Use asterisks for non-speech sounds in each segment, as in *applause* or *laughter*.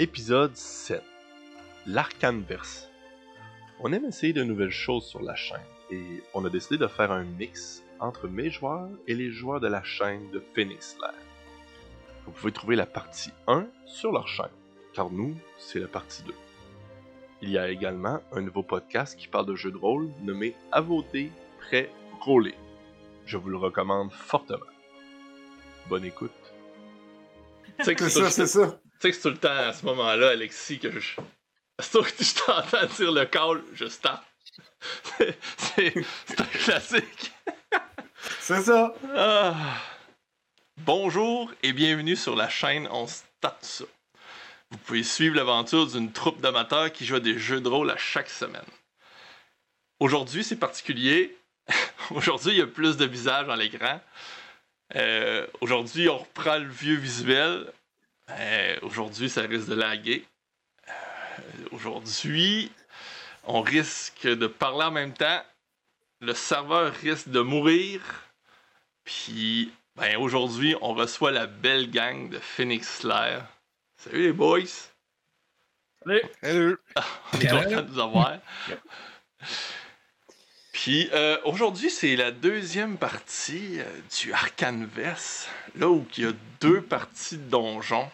Épisode 7 L'Arcaneverse. On aime essayer de nouvelles choses sur la chaîne et on a décidé de faire un mix entre mes joueurs et les joueurs de la chaîne de Phoenix Lair. Vous pouvez trouver la partie 1 sur leur chaîne, car nous, c'est la partie 2. Il y a également un nouveau podcast qui parle de jeux de rôle nommé À voter, prêt, roller. Je vous le recommande fortement. Bonne écoute. *laughs* C'est ça, c'est ça. Tu sais que c'est tout le temps à ce moment-là, Alexis, que je. Sauf que je t'entends dire le call, je start. *laughs* C'est un classique. C'est ça. Ah. Bonjour et bienvenue sur la chaîne On Start ça. Vous pouvez suivre l'aventure d'une troupe d'amateurs qui joue à des jeux de rôle à chaque semaine. Aujourd'hui, c'est particulier. *laughs* Aujourd'hui, il y a plus de visages dans l'écran. Euh, Aujourd'hui, on reprend le vieux visuel. Euh, Aujourd'hui, ça risque de laguer. Euh, Aujourd'hui, on risque de parler en même temps. Le serveur risque de mourir. Puis, ben, aujourd'hui, on reçoit la belle gang de Phoenix Slayer. Salut les boys! Salut. *laughs* On est content de vous avoir. Puis euh, aujourd'hui, c'est la deuxième partie euh, du Arcaneverse, là où il y a deux parties de donjons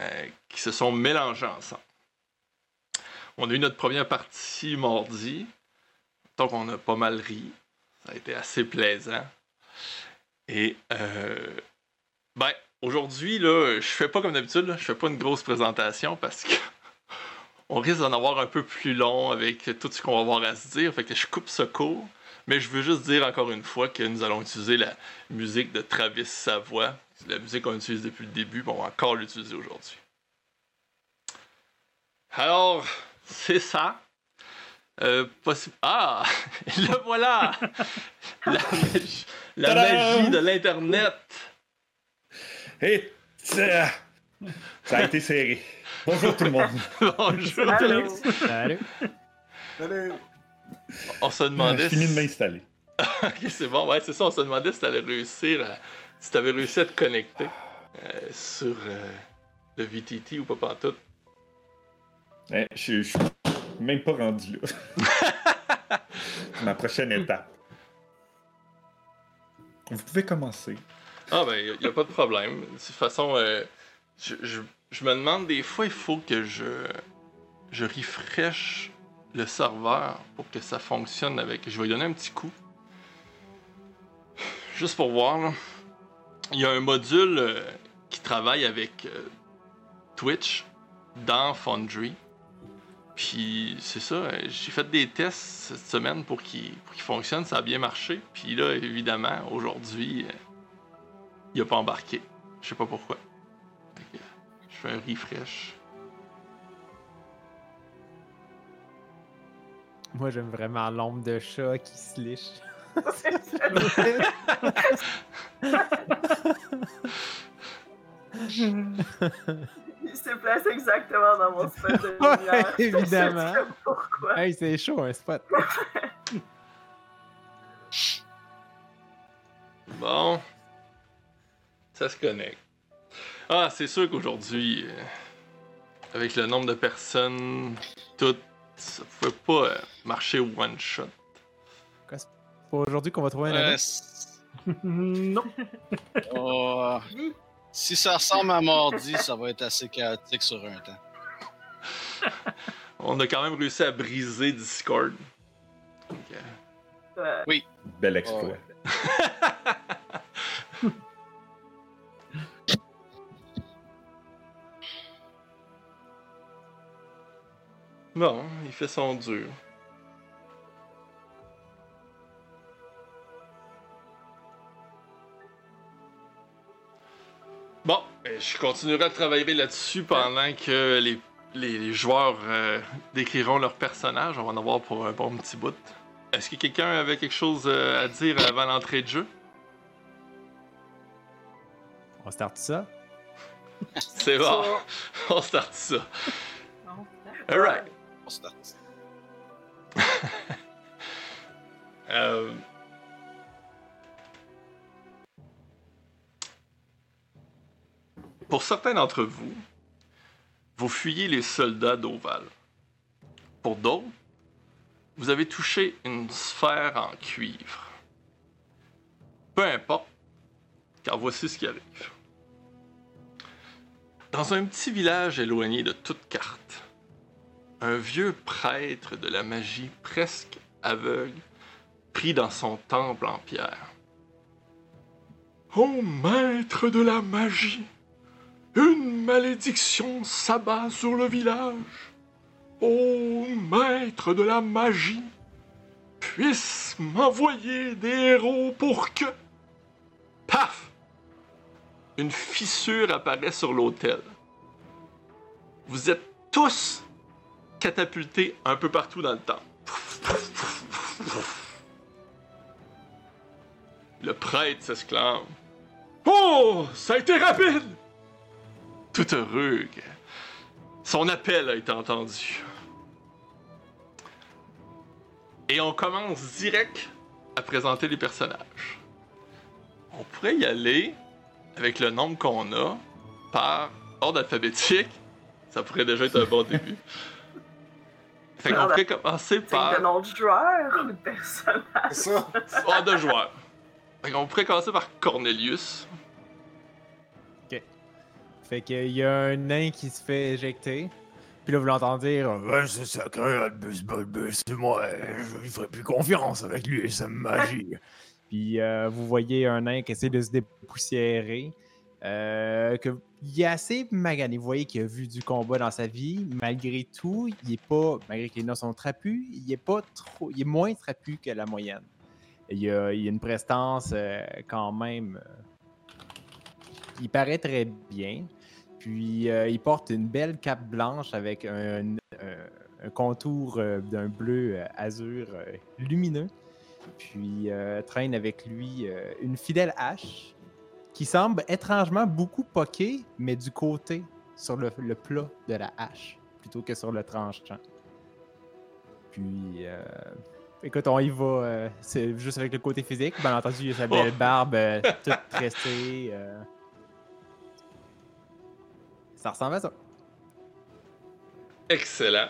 euh, qui se sont mélangées ensemble. On a eu notre première partie mardi, donc on a pas mal ri. Ça a été assez plaisant. Et euh, ben, aujourd'hui, là, je fais pas comme d'habitude, je fais pas une grosse présentation parce que *laughs* on risque d'en avoir un peu plus long avec tout ce qu'on va avoir à se dire. Fait que je coupe ce court. Mais je veux juste dire encore une fois que nous allons utiliser la musique de Travis Savoie. C'est la musique qu'on utilise depuis le début, puis on va encore l'utiliser aujourd'hui. Alors, c'est ça. Euh, Ah! *laughs* Le voilà! La *laughs* magie, la Tadam! magie de l'Internet! Et ça ça a été serré. Bonjour tout le monde. *laughs* Bonjour! Salut. Salut. On se J'ai demandait fini de m'installer. Ok, c'est bon. Ouais, c'est ça. On se demandait si t'allais réussir à... Si t'avais réussi à te connecter euh, sur euh, le VTT ou pas pantoute. Eh, je suis- même pas rendu là. *laughs* Ma prochaine étape. Vous pouvez commencer. Ah ben, y a, y a pas de problème. De toute façon, euh, je, je- je me demande des fois, il faut que je... Je refresh le serveur pour que ça fonctionne avec... Je vais lui donner un petit coup. Juste pour voir, là. Il y a un module euh, qui travaille avec euh, Twitch dans Foundry. Puis c'est ça, euh, j'ai fait des tests cette semaine pour qu'il fonctionne, ça a bien marché. Puis là, évidemment, aujourd'hui, euh, il a pas embarqué. Je sais pas pourquoi. Je fais un refresh. Moi, j'aime vraiment l'ombre de chat qui se liche. Il s'est placé exactement dans mon spot de Ouais, lumière. *laughs* évidemment. Je sais pas pourquoi. hey, c'est chaud, un spot. *laughs* Bon. Ça se connecte. Ah, c'est sûr qu'aujourd'hui, euh, avec le nombre de personnes, tout, ça pouvait pas euh, marcher one shot. Pas aujourd'hui qu'on va trouver un anneau. *laughs* c- Non. *laughs* oh, Oui. si ça ressemble à mardi, ça va être assez chaotique sur un temps. On a quand même réussi à briser Discord. Euh, Euh, Bel exploit. *laughs* Bon, il fait son dur. Bon, euh, je continuerai à travailler là-dessus pendant que les, les- les joueurs euh, décriront leur personnage. On va en avoir pour un bon petit bout. Est-ce que quelqu'un avait quelque chose euh, à dire avant l'entrée de jeu? On start ça? *laughs* C'est bon, *laughs* on start ça. Alright. On start. *laughs* Euh, Pour certains d'entre vous, vous fuyez les soldats d'Oval. Pour d'autres, vous avez touché une sphère en cuivre. Peu importe, car voici ce qui arrive. Dans un petit village éloigné de toute carte, un vieux prêtre de la magie presque aveugle pris dans son temple en pierre. Ô maître de la magie, une malédiction s'abat sur le village. Ô maître de la magie, puisse m'envoyer des héros pour que... Paf! Une fissure apparaît sur l'autel. Vous êtes tous catapultés un peu partout dans le temps. Le prêtre s'exclame. Oh, ça a été rapide! Tout heureux que son appel a été entendu. Et on commence direct à présenter les personnages. On pourrait y aller avec le nombre qu'on a par ordre alphabétique. Ça pourrait déjà être un bon *laughs* début. Fait qu'on pourrait commencer C'est par le nom du joueur ou de personnage? C'est ça. ordre de joueur. Fait qu'on pourrait commencer par Cornelius. Fait qu'il y a un nain qui se fait éjecter. Puis là, vous l'entendez dire Ouais, c'est sacré, Albus Bulbus, c'est moi, euh, je lui ferai plus confiance avec lui et sa magie. *laughs* Puis euh, vous voyez un nain qui essaie de se dépoussiérer. Euh, que, il est assez magané. Vous voyez qu'il a vu du combat dans sa vie. Malgré tout, il est pas, malgré que les noms sont trapus, il est pas trop. Il est moins trapu que la moyenne. Il a, il a une prestance euh, quand même. euh, il paraît très bien. Puis euh, il porte une belle cape blanche avec un, un contour euh, d'un bleu euh, azur euh, lumineux. Puis euh, traîne avec lui euh, une fidèle hache qui semble étrangement beaucoup poquée, mais du côté, sur le, le plat de la hache, plutôt que sur le tranchant. Puis, euh, écoute, on y va, euh, c'est juste avec le côté physique. Bien entendu, il a sa belle Oh. barbe euh, toute tressée. Ça ressemble à ça. Excellent.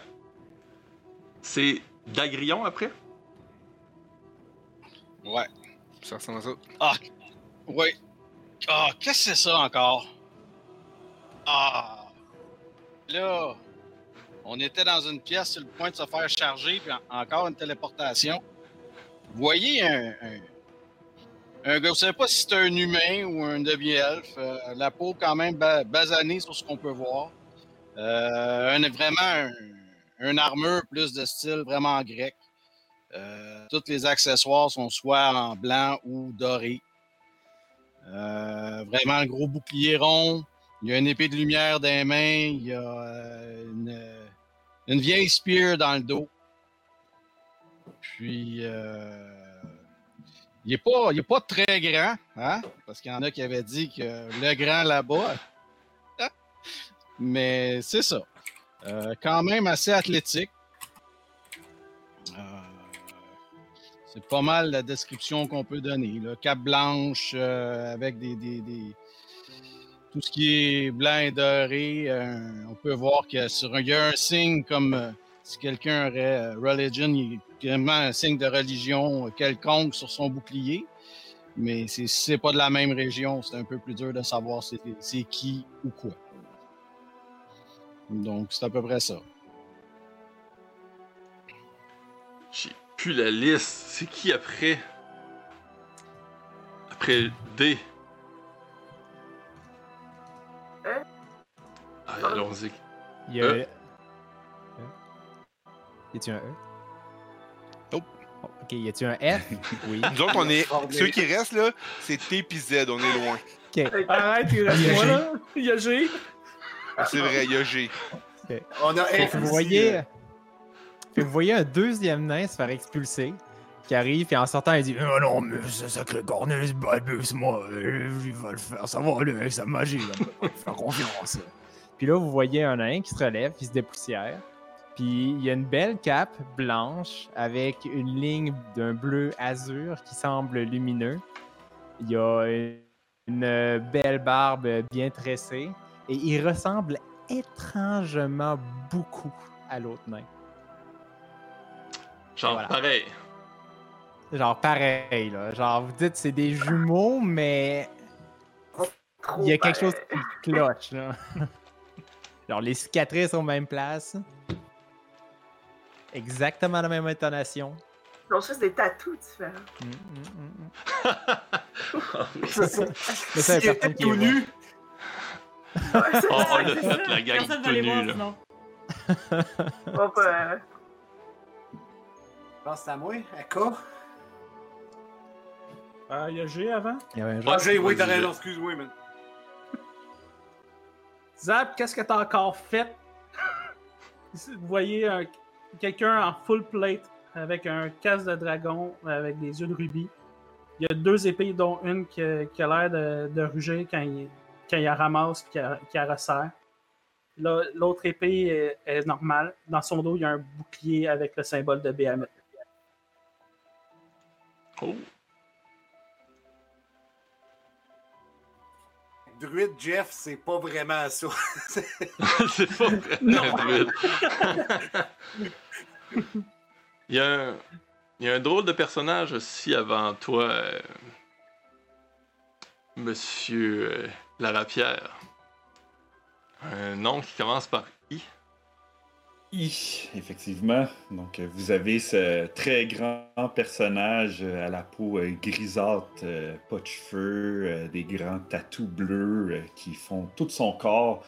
C'est Dagrion après? Ouais. Ça ressemble à ça. Ah, ouais. Ah, qu'est-ce que c'est ça encore? Ah. Là, on était dans une pièce sur le point de se faire charger, puis en- encore une téléportation. Vous voyez un, un, un gars, vous savez pas si c'est un humain ou un demi-elfe. euh, la peau quand même ba- basanée sur ce qu'on peut voir. Euh, un, vraiment un, un armure plus de style vraiment grec. Euh, tous les accessoires sont soit en blanc ou doré. Euh, vraiment un gros bouclier rond. Il y a une épée de lumière dans les mains. Il y a euh, une, une vieille spear dans le dos. Puis, euh, il n'est pas, pas très grand, hein? parce qu'il y en a qui avaient dit que le grand là-bas. *laughs* Mais c'est ça. Euh, quand même assez athlétique. Euh, c'est pas mal la description qu'on peut donner. Là. Cape blanche euh, avec des, des- des- tout ce qui est blanc et doré. on peut voir que sur un- il y a un signe comme si quelqu'un aurait euh, religion, il y a vraiment un signe de religion quelconque sur son bouclier. Mais c'est- si c'est pas de la même région, c'est un peu plus dur de savoir c'est c'est qui ou quoi. Donc c'est à peu près ça. J'ai plus la liste. C'est qui après? Après D? Hein? Ah, allons-y. Il y a. Euh? Y a-tu un E? Nope. Oh, ok, y a-tu un F? *laughs* Oui. Nous autres, on est. Ceux qui restent, là, c'est T pis Z, on est loin. Ok. Arrête, il reste moi là. Il y a G. Ah, C'est vrai, il y a G. On a que vous voyez. vous voyez un deuxième nain se faire expulser. Qui arrive, et en sortant, il dit Ah non, mais ce sacré Cornelius Bulbus, moi, il va le faire savoir, lui, avec sa magie, là. On va faire confiance. Puis là, vous voyez un nain qui se relève, qui se dépoussière. Puis il y a une belle cape blanche avec une ligne d'un bleu azur qui semble lumineux. Il y a une, belle barbe bien tressée. Et il ressemble étrangement beaucoup à l'autre nain. Genre, Voilà. pareil. Genre pareil, là. Genre, vous dites c'est des jumeaux, mais Trop il y a quelque chose qui cloche, là. *laughs* Genre, les cicatrices aux mêmes places. Exactement la même intonation. Ils ont juste des tatous différents. Mm, mm, mm, mm. *laughs* C'est ça. *laughs* Mais ça, personne qui tout nu, Ouais, c'est On, on ça. l'a fait, la gang Personne tout nu, voir là. sinon. Hop, euh, Je pense à moi, à quoi? Ah, il y a G avant? Il y avait un Ah, j'ai, oui, t'as raison, excuse-moi, man. Zap, qu'est-ce que t'as encore fait? Vous voyez un- quelqu'un en full plate avec un casque de dragon avec des yeux de rubis. Il y a deux épées, dont une qui, a- qui l'air de, rugir quand il, quand la ramasse et qu'il la resserre. L'autre épée est, normale. Dans son dos, il y a un bouclier avec le symbole de Bahamut. Oh. Druid Jeff, c'est pas vraiment ça. *laughs* c'est pas vraiment un druide. il, y a un, il y a un drôle de personnage aussi avant toi, euh, Monsieur euh, Larapière. Un nom qui commence par I. Effectivement. Donc, euh, vous avez ce très grand personnage euh, à la peau euh, grisâtre, pas de cheveux, des grands tatous bleus qui font tout son corps.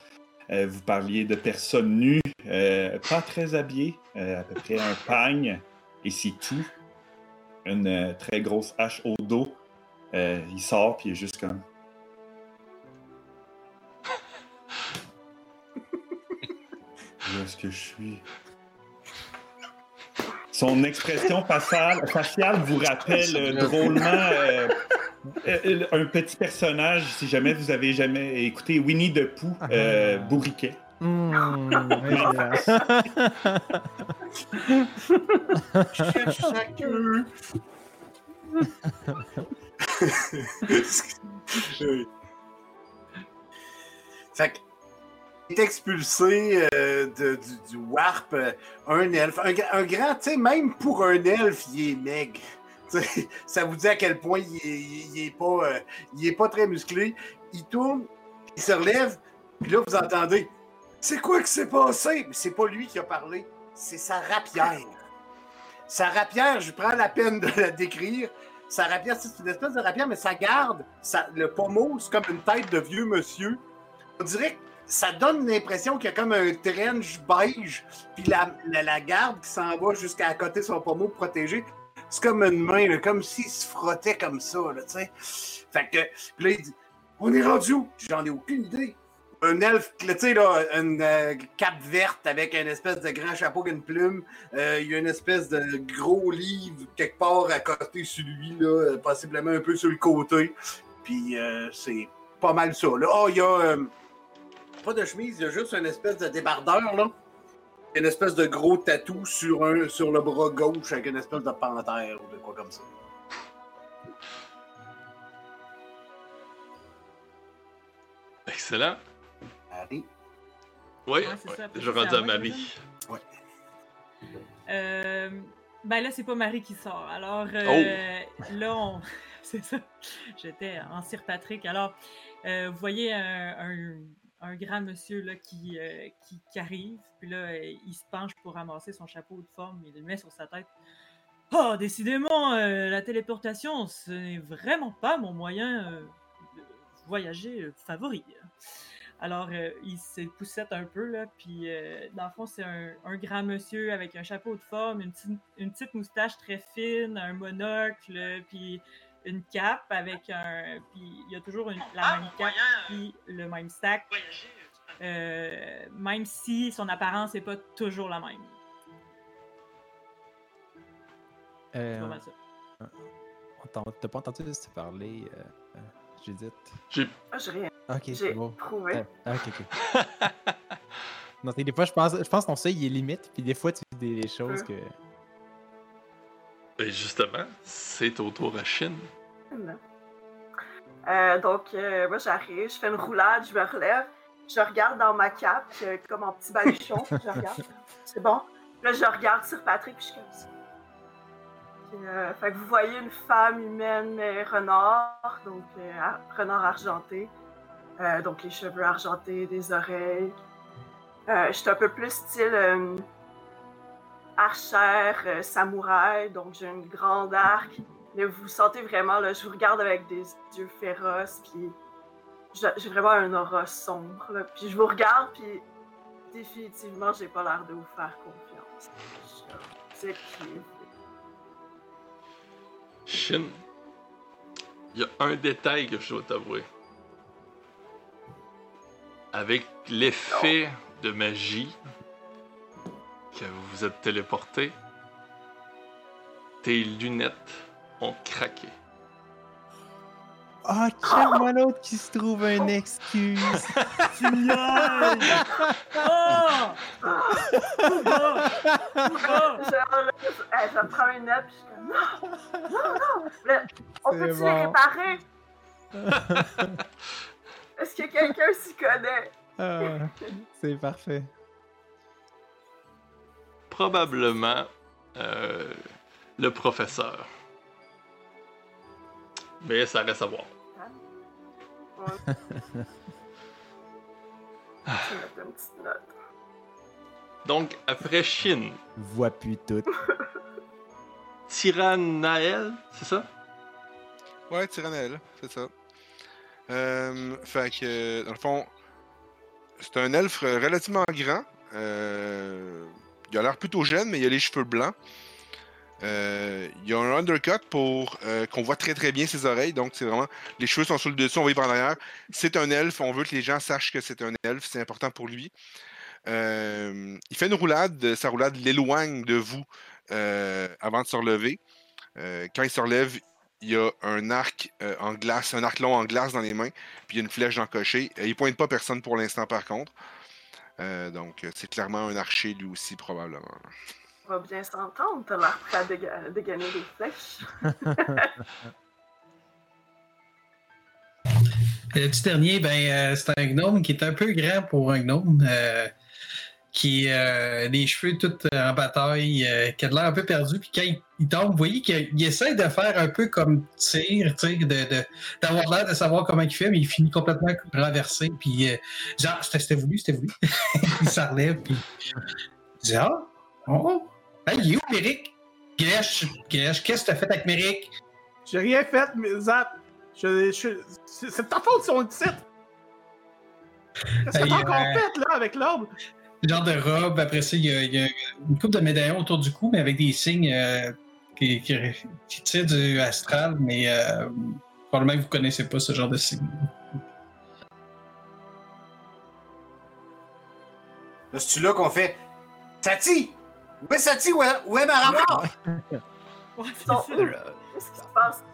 Vous parliez de personnes nues, pas très habillées, à peu près un pagne, et c'est tout. Une très grosse hache au dos. Il sort, puis il est juste comme. Où est-ce que je suis? Son expression faciale, faciale vous rappelle euh, drôlement euh, euh, un petit personnage, si jamais vous avez jamais écouté Winnie the Pooh, euh, Bourriquet. Mm, sa queue. Oui. fait que, expulsé euh, de- du, du warp, euh, un elfe, un, gra- un grand, tu sais, même pour un elfe, il est maigre. *laughs* Ça vous dit à quel point il est, pas, euh, il est pas très musclé. Il tourne, il se relève, puis là, vous entendez C'est quoi qui s'est passé? C'est pas lui qui a parlé, c'est sa rapière. Sa rapière, je prends la peine de la décrire. Sa rapière, c'est une espèce de rapière, mais ça garde ça, le pommeau, c'est comme une tête de vieux monsieur. On dirait que ça donne l'impression qu'il y a comme un trench beige, puis la, la, garde qui s'en va jusqu'à côté de son pommeau protégé. C'est comme une main, comme s'il se frottait comme ça, tu sais. Fait que, là, il dit On est rendu où J'en ai aucune idée. Un elfe, tu sais, là, une euh, cape verte avec une espèce de grand chapeau avec une plume. Euh, il y a une espèce de gros livre quelque part à côté sur lui, là, possiblement un peu sur le côté. Puis euh, c'est pas mal ça. Là. Oh, il y a pas de chemise, il y a juste une espèce de débardeur, là. Une espèce de gros tatou sur, un, sur le bras gauche avec une espèce de panthère ou de quoi comme ça. Excellent. Harry. Oui, Ouais, c'est ouais, ça. Après je rendu à Marie. Euh, ben là, c'est pas Marie qui sort. Alors euh, là, on... *laughs* c'est ça. J'étais en Sir Patrick. Alors, euh, vous voyez un, un- un grand monsieur là, qui, euh, qui, arrive. Puis là, euh, il se penche pour ramasser son chapeau de forme. Il le met sur sa tête. Oh, décidément, euh, la téléportation, ce n'est vraiment pas mon moyen de voyager favori. Alors, il se poussette un peu, là, puis dans le fond, c'est un, grand monsieur avec un chapeau de forme, une, une petite moustache très fine, un monocle, puis une cape avec un... Puis il y a toujours une- la même cape, puis le même sac, euh, même si son apparence n'est pas toujours la même. C'est Euh, pas mal ça. on t'en- T'as pas entendu se parler, euh, euh, Judith? Ah, j'ai rien. Ok, c'est J'ai bon. trouvé. Ah, ok, ok. *laughs* non, des fois, je pense, je pense que ton seuil il est limite, puis des fois, tu dis des, des choses que. Et justement, c'est au tour à Chine. Euh, donc, euh, moi, j'arrive, je fais une roulade, je me relève. je regarde dans ma cape, euh, comme en petit baluchon, *laughs* je regarde. C'est bon. Là, je regarde sur Patrick, puis je suis comme ça. Puis, euh, fait que vous voyez une femme humaine, mais renard, donc euh, ar- renard argenté. Euh, donc les cheveux argentés, des oreilles. Euh, je suis un peu plus style euh, archère, euh, samouraï, donc j'ai une grande arc. Mais vous sentez vraiment, là, je vous regarde avec des yeux féroces, puis j'ai vraiment un aura sombre. là. Puis je vous regarde, puis définitivement, j'ai pas l'air de vous faire confiance. C'est? Shin, il y a un détail que je dois t'avouer. Avec l'effet de magie que vous vous êtes téléporté, tes lunettes ont craqué. Ah, check-moi l'autre qui se trouve une excuse. Tu! Oh! Oh! Je, prends une note, puis je suis comme non, non, non. On peut-tu bon. les réparer? Est-ce que quelqu'un s'y connaît? Ah, c'est parfait. Probablement euh, le professeur. Mais ça reste à voir. Ouais. Je vais mettre une petite note. Donc, après Shin, Vois plus tout. Tyrannael, c'est ça? Ouais, Tyrannel, c'est ça. Euh, fait que, dans le fond, c'est un elfe relativement grand. Euh, il a l'air plutôt jeune, mais il a les cheveux blancs. Euh, il a un undercut pour euh, qu'on voit très très bien ses oreilles. Donc, c'est vraiment. Les cheveux sont sur le dessus, on va y par derrière. C'est un elfe. On veut que les gens sachent que c'est un elfe. C'est important pour lui. Euh, il fait une roulade. Sa roulade l'éloigne de vous euh, avant de se relever. Quand il se relève, il y a un arc en glace, un arc long en glace dans les mains, puis il y a une flèche d'encoché. Il pointe pas personne pour l'instant, par contre. Euh, donc, euh, c'est clairement un archer, lui aussi, probablement. On va bien s'entendre, t'as l'air prêt à déga- dégainer des flèches. *laughs* Le petit dernier, ben, euh, c'est un gnome qui est un peu grand pour un gnome, euh, qui a des cheveux tout euh, en bataille, euh, qui a de l'air un peu perdu. Puis quand il, il tombe, vous voyez qu'il il essaie de faire un peu comme tir, d'avoir l'air de savoir comment il fait, mais il finit complètement renversé. Puis euh, genre, c'était, c'était voulu, c'était voulu. *laughs* il s'en relève, puis il dit Ah, oh, hey, il est où, Méric? Gesh, Gesh, qu'est-ce que t'as fait avec Méric? J'ai rien fait, mais Zap. Je, je- c'est ta faute si on le cite. Qu'est-ce que t'as encore euh, fait, là, avec l'ordre? Genre de robe. Après ça, il y a, il y a une coupe de médaillons autour du cou, mais avec des signes euh, qui, qui, qui tirent du astral, mais euh, probablement que vous connaissez pas ce genre de signes. Là, c'est là qu'on fait Sati! Où est Sati? Où est, où est ma rameur? Ouais, c'est Son- ça. Qu'est-ce qui se passe?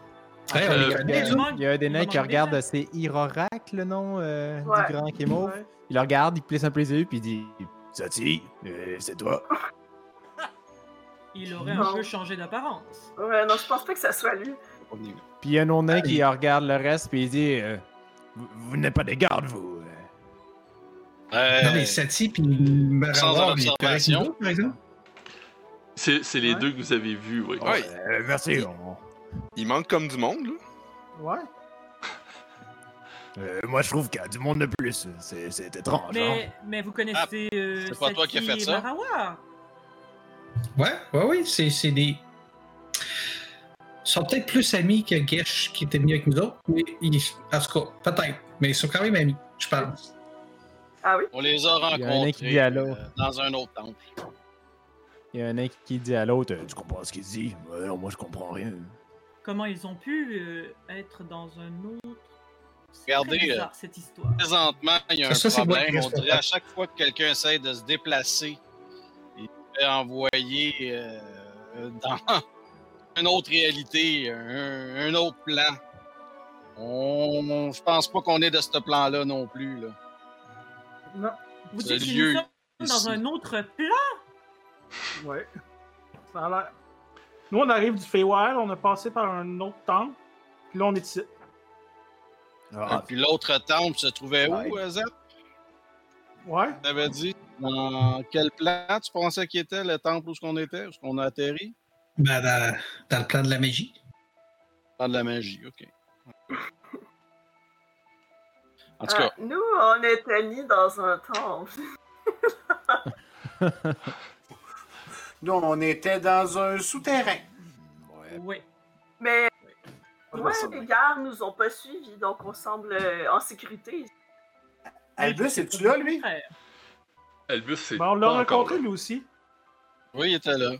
Ouais, on Euh, Il y, a, nous. il y a un des nains qui regarde, c'est Irorak, le nom euh, Ouais. du grand mauve. Ouais. Il le regarde, il plisse un peu les yeux, puis il dit Sati, euh, c'est toi. Il aurait Non. un peu changé d'apparence. Ouais, non, je pense pas que ça soit lui. Puis il y a un qui regarde le reste, puis il dit euh, Vous, vous n'êtes pas des gardes, vous. euh. Non, mais Sati puis il par exemple? C'est les Ouais. deux que vous avez vus, oui. Ouais. Euh, merci. on- Il manque comme du monde, là. Ouais. Euh, moi, je trouve qu'il y a du monde de plus. C'est c'est étrange. hein. Mais, mais vous connaissez euh, c'est pas toi qui as fait ça? Marawa. Ouais, ouais, oui, c'est c'est des. Ils sont peut-être plus amis que Gesh qui était venu avec nous autres, mais ils... en tout cas, peut-être. Mais ils sont quand même amis, je pense. Ah oui? On les a Il y a un rencontrés euh, dans un autre temple. il y a un qui dit à l'autre Euh, Tu comprends ce qu'il dit? Ouais, Non, moi, je comprends rien. Comment ils ont pu euh, être dans un autre. Regardez, bizarre, euh, cette histoire. Présentement, il y a un Ça, moi problème. On dirait à chaque fois que quelqu'un essaie de se déplacer, il fait envoyer euh, dans *laughs* une autre réalité, un, un autre plan. On, je pense pas qu'on est de ce plan-là non plus. Là. Non. Vous ce dites que lieu nous sommes ici. dans un autre plan? Ouais. Ça a l'air. Nous, on arrive du Feywild, on a passé par un autre temple, puis là, on est ici. Ah, Et puis l'autre temple se trouvait Ouais. où, euh, Zep? Ouais. T'avais dit dans quel plan tu pensais qu'il était le temple où on était, où on a atterri? Ben, dans, dans le plan de la magie. Dans de la magie, ok. En tout Ah, cas, nous, on était mis dans un temple. *laughs* Nous, on était dans un souterrain. Oui. Mais De les gardes nous ont pas suivis, donc on semble euh, en sécurité. Albus, es-tu là, lui? Elvis, c'est. Ben, on l'a rencontré là. lui aussi. oui, il était là.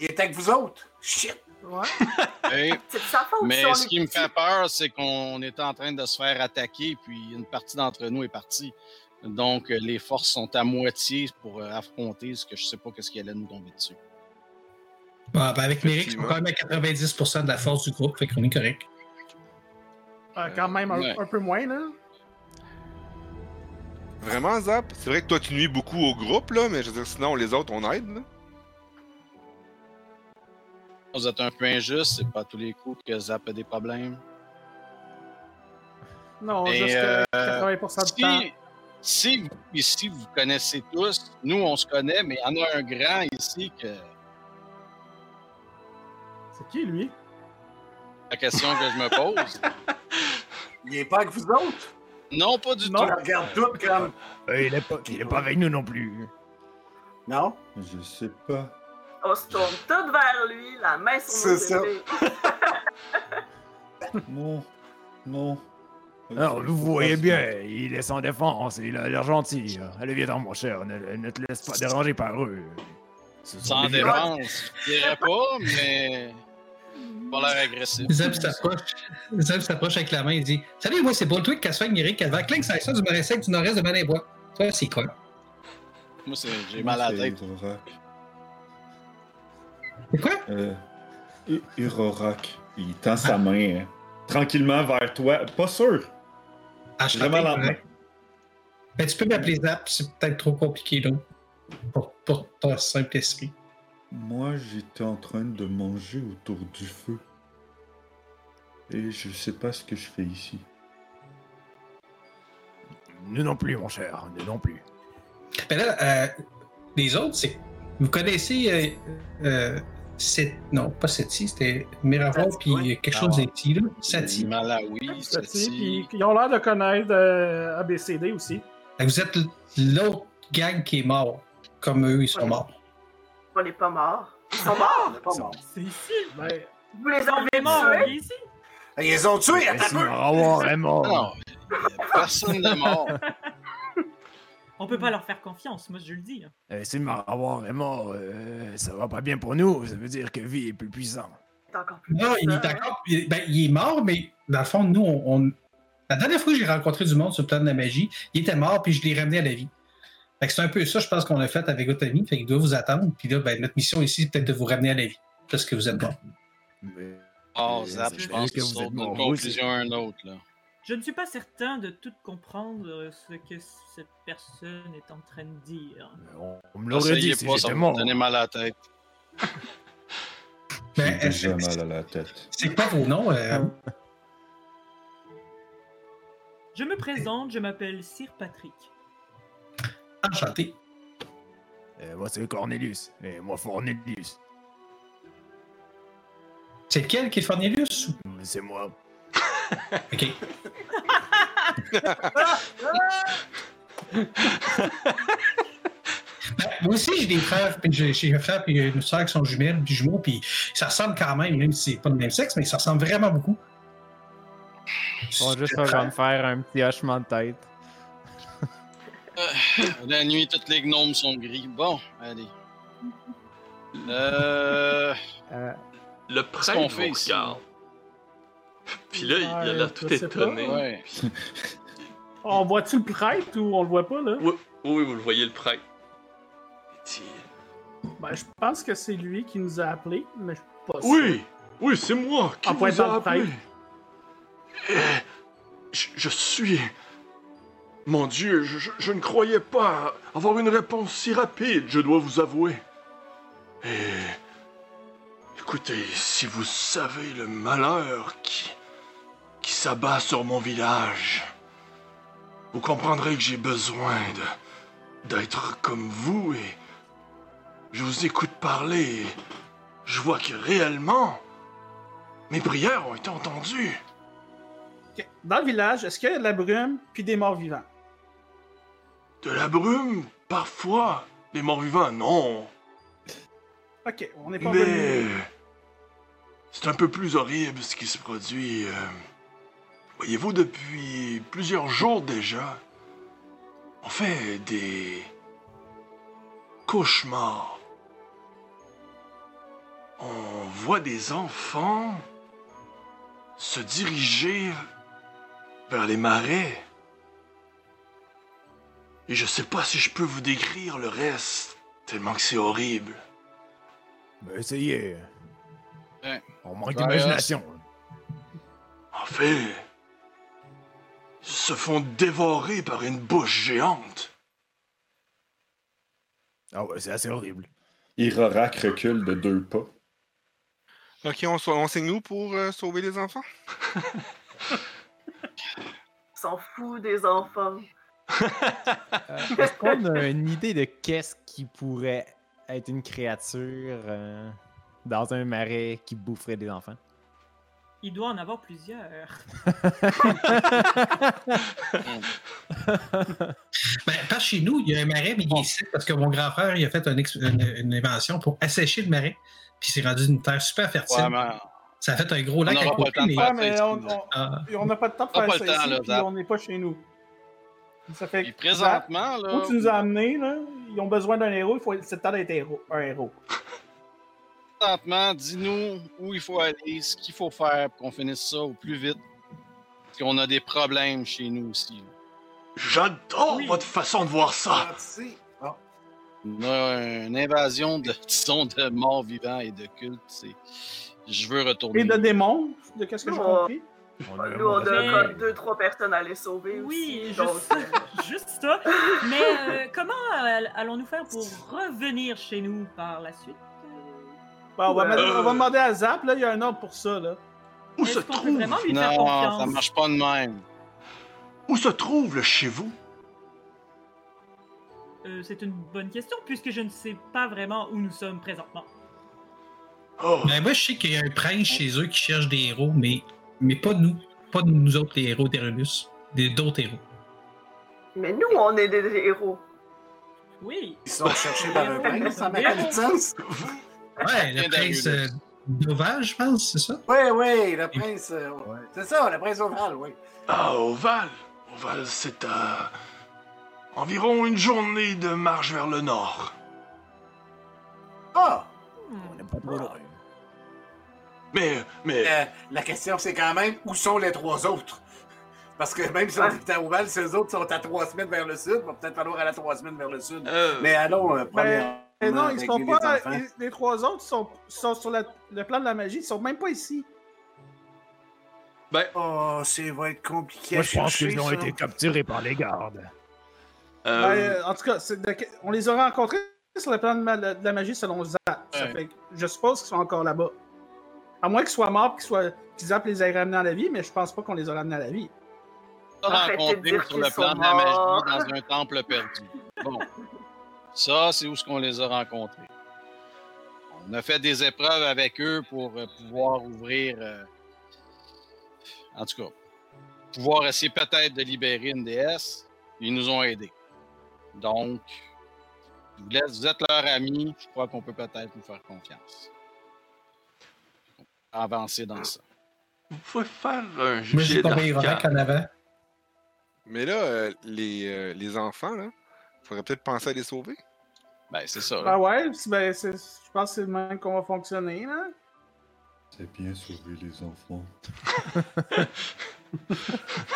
Il est avec vous autres? Shit! Ouais. *laughs* Oui. *laughs* C'est de sa faute. si Mais ce qui me fait peur, c'est qu'on était en train de se faire attaquer, puis une partie d'entre nous est partie. Donc, euh, les forces sont à moitié pour euh, affronter ce que je sais pas qu'est-ce qui allait nous tomber dessus. Bon, ben, avec Méric, ils sont Effectivement. quand même à 90% de la force du groupe, fait qu'on est correct. Ah, quand même un, Ouais. un peu moins, là. Vraiment, Zap? C'est vrai que toi, tu nuis beaucoup au groupe, là, mais je veux dire, sinon, les autres, on aide, là. Vous êtes un peu injuste, c'est pas à tous les coups que Zap a des problèmes. Non, Et, juste euh, que 80% du temps. Si, si vous, ici vous connaissez tous, nous on se connaît, mais il y en a un grand ici que C'est qui, lui? la question que je me pose. *laughs* Il est pas avec vous autres? Non, pas du Non. On regarde tout comme. Euh, il, est pas, il est pas avec nous non plus. Non? Je sais pas. On se tourne tout vers lui, la main sur C'est nos ça. épées. *laughs* Non. Non. Alors, vous voyez bien, il est sans défense, il a l'air gentil. Allez, viens mon cher, ne, ne te laisse pas déranger par eux. Sans défense, je dirais pas, mais pas l'air agressif. Zeb s'approche. Avec la main et dit Salut, moi c'est Boltwick, Casfang, Méric, Calvin, Clink, ça du marais sec du nord-est de Manébois. Toi, c'est quoi Moi, c'est- j'ai mal à la tête. Urorak. C'est quoi? Euh. Il tend sa main hein, tranquillement vers toi. Pas sûr. Ah, je Vraiment lentement. ouais. Ben, tu peux m'appeler Zap, c'est peut-être trop compliqué, là. Pour, pour ton simple esprit. Moi, j'étais en train de manger autour du feu. Et je sais pas ce que je fais ici. Nous non plus, mon cher, nous non plus. Ben là, euh, les autres, c'est. Vous connaissez. Euh, euh, Set- non, pas Seti, c'était Miravol, Sati, puis ouais. quelque chose d'Eti, là. Sati. Malawi, c'est puis ils ont l'air de connaître euh, ABCD aussi. Vous êtes l'autre gang qui est mort. Comme eux, ils sont Ouais. morts. On n'est pas morts. Ils sont morts? On est pas mort. C'est ici. Ben, Vous les avez est mort, on tués. est ici. Ils les ont tués, attends un peu! Non, personne n'est mort. *laughs* On peut pas leur faire confiance, moi je le dis. hein. Euh, si Marawar est mort, euh, ça va pas bien pour nous. Ça veut dire que vie est plus puissant. C'est encore plus Non, il est hein. encore. il- Ben, il est mort, mais dans le fond, nous, on. on- La dernière fois que j'ai rencontré du monde sur le plan de la magie, il était mort, puis je l'ai ramené à la vie. Fait que c'est un peu ça, je pense, qu'on a fait avec. Fait qu'il doit vous attendre. Puis là, ben, notre mission ici, c'est peut-être de vous ramener à la vie. Parce que vous êtes mort. Mais- Oh, mais Zap, c'est je pense que vous êtes conclusion à une autre. Là. Je ne suis pas certain de tout comprendre euh, ce que cette personne est en train de dire. On, on me l'aurait dit pas, ça me mal à la tête. J'ai Ben, déjà mal à la tête. C'est quoi vos noms? euh, Je me présente, je m'appelle Sir Patrick. Enchanté. Euh, moi, c'est Cornelius. Et moi, Fornelius. C'est lequel qui est Fornelius? ou- C'est moi. *laughs* Ok. Ben, moi aussi, j'ai des frères, puis j'ai un frère puis une soeur qui sont jumelles, puis jumeaux, puis ça ressemble quand même, même si c'est pas le même sexe, mais ça ressemble vraiment beaucoup. On va juste faire un petit hochement de tête. La nuit, toutes les gnomes sont gris. Bon, allez. Euh. Euh, Le qu'on prêtre vous fait ici? regarde. Puis là, il a l'air tout sais pas. étonné. Ouais. *laughs* on voit-tu le prêtre ou on le voit pas, là? Oui, oui, vous le voyez, le prêtre. Ben, je pense que c'est lui qui nous a appelés, mais je suis pas sûr. Oui, oui, c'est moi qui En vous a le appelé. prêtre. Eh, je, je suis... Mon Dieu, je, ne croyais pas avoir une réponse si rapide, je dois vous avouer. Et... Écoutez, si vous savez le malheur qui... qui s'abat sur mon village, vous comprendrez que j'ai besoin de... d'être comme vous et je vous écoute parler et je vois que réellement mes prières ont été entendues. Dans le village, est-ce qu'il y a de la brume puis des morts vivants? De la brume, parfois. Les morts-vivants, non. Ok, on n'est pas Mais c'est un peu plus horrible ce qui se produit. euh. Voyez-vous, depuis plusieurs jours déjà, on fait des cauchemars. On voit des enfants se diriger vers les marais. Et je sais pas si je peux vous décrire le reste, tellement que c'est horrible. Ben, essayez. Ouais. On manque Ouais, d'imagination. En fait, ils se font dévorer par une bouche géante. Ah ouais, c'est assez horrible. Irorak recule de deux pas. Ok, on, on signe nous pour euh, sauver les enfants? *laughs* On s'en fout des enfants. Euh, Est-ce qu'on a une idée de qu'est-ce qui pourrait être une créature euh, dans un marais qui boufferait des enfants? Il doit en avoir plusieurs. *laughs* Ben, par chez nous, il y a un marais, mais il est sec parce que mon grand frère il a fait un une, une invention pour assécher le marais. Puis c'est rendu une terre super fertile. Ouais, mais Ça a fait un gros lac On à n'aura pas le côté. de faire mais on- ici, n'a pas de temps a faire ça ici, là, puis Zap. on n'est pas chez nous. Ça fait Puis présentement, là. où tu nous as amenés, là, ils ont besoin d'un héros, il faut c'est le temps d'être héros, un héros. présentement, dis-nous où il faut aller, ce qu'il faut faire pour qu'on finisse ça au plus vite. Parce qu'on a des problèmes chez nous aussi. J'adore Oui. votre façon de voir ça. Ah. Ah, On a une invasion de, *laughs* disons, de morts vivants et de cultes. Je veux retourner. Et de démons, de qu'est-ce que j'ai Oh. compris? On a- Nous, on a Mais- comme deux, trois personnes à les sauver Oui, aussi. juste, donc, *laughs* euh, juste ça. Mais euh, comment euh, allons-nous faire pour revenir chez nous par la suite? Bon, on, va Ouais. mettre- on va demander à Zap, là, il y a un ordre pour ça, là. Où se trouve, vraiment lui faire Non, confiance? ça marche pas de même. où se trouve le chez vous? Euh, c'est une bonne question puisque je ne sais pas vraiment où nous sommes présentement. Oh, Ben, moi, je sais qu'il y a un prince chez eux qui cherche des héros, mais, mais pas nous. Pas nous autres, les héros d'Erunus. Des- D'autres héros. Mais nous, on est des héros. Oui. Ils sont cherchés par un prince, ça n'a pas de sens. Ouais, le prince euh, d'Oval, je pense, c'est ça? Oui, oui, le prince. euh, C'est ça, le prince ovale, oui. ah, Oval? Oval, c'est à environ une journée de marche vers le nord. Ah! On n'est pas trop loin. Mais, mais, Euh, la question, c'est quand même où sont les trois autres? Parce que même si on est à Oval, les autres sont à trois semaines vers le sud, il va peut-être falloir aller à trois semaines vers le sud. euh, Mais allons, euh, premièrement, Mais non, ils sont les pas. les trois autres sont, sont sur la- le plan de la magie, ils sont même pas ici. ben, Oh, ça va être compliqué Moi, à je pense qu'ils ont été capturés par les gardes. euh, Ben, en tout cas, c'est de- on les a rencontrés sur le plan de, ma- de la magie selon. Ça fait que je suppose qu'ils sont encore là-bas. À moins qu'ils soient morts qu'ils soient- qu'ils Zap les ait ramenés à la vie, mais je pense pas qu'on les a ramenés à la vie. On a Arrêtez de rencontré dire sur le plan de la magie dans un temple perdu. Bon. Ça, c'est où ce qu'on les a rencontrés. On a fait des épreuves avec eux pour euh, pouvoir ouvrir. euh, En tout cas, pouvoir essayer peut-être de libérer une déesse. Ils nous ont aidés. Donc, vous, êtes leur ami. Je crois qu'on peut peut-être vous faire confiance. Avancer dans ça. vous pouvez faire un Moi, jet j'ai tombé Irorak d'arcane. en avant. Mais là, euh, les, euh, les enfants, là, faudrait peut-être penser à les sauver. Ben, c'est ça. là. Ah ouais, ben, je pense que c'est le même qu'on va fonctionner, là. C'est bien sauver les enfants.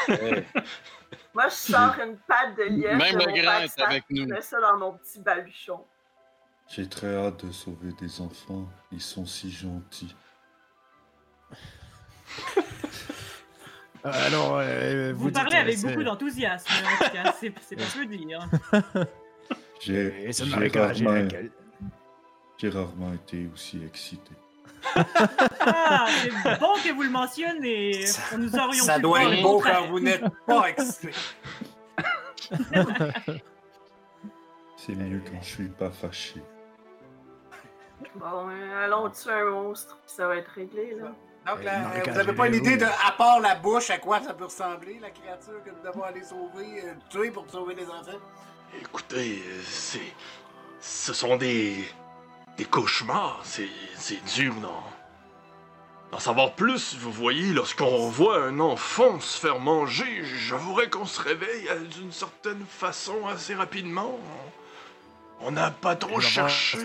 Ouais. Moi, je sors une patte de lièvre. Même de le grand est avec nous. Je mets ça dans mon petit baluchon. J'ai très hâte de sauver des enfants. Ils sont si gentils. *laughs* Euh, alors, euh, Vous, vous, parlez dites, euh, avec c'est- beaucoup d'enthousiasme, en tout cas. C'est c'est pas peu dire. *laughs* J'ai c'est j'ai rarement, laquelle- j'ai rarement été aussi excité. Ah, c'est bon que vous le mentionnez. On nous aurions Ça pu doit être beau quand vous n'êtes pas excité. *laughs* C'est mieux quand je suis pas fâché. Bon, euh, allons tuer un monstre, puis ça va être réglé, là. Donc, là, non, euh, vous avez je pas une idée de, à part la bouche, à quoi ça peut ressembler, la créature que nous devons aller sauver, euh, tuer pour sauver les enfants? Écoutez, euh, c'est. Ce sont des. des cauchemars. C'est. c'est dur, non? D'en savoir plus, vous voyez, lorsqu'on voit un enfant se faire manger, j'avouerais qu'on se réveille d'une certaine façon assez rapidement. On n'a pas trop cherché.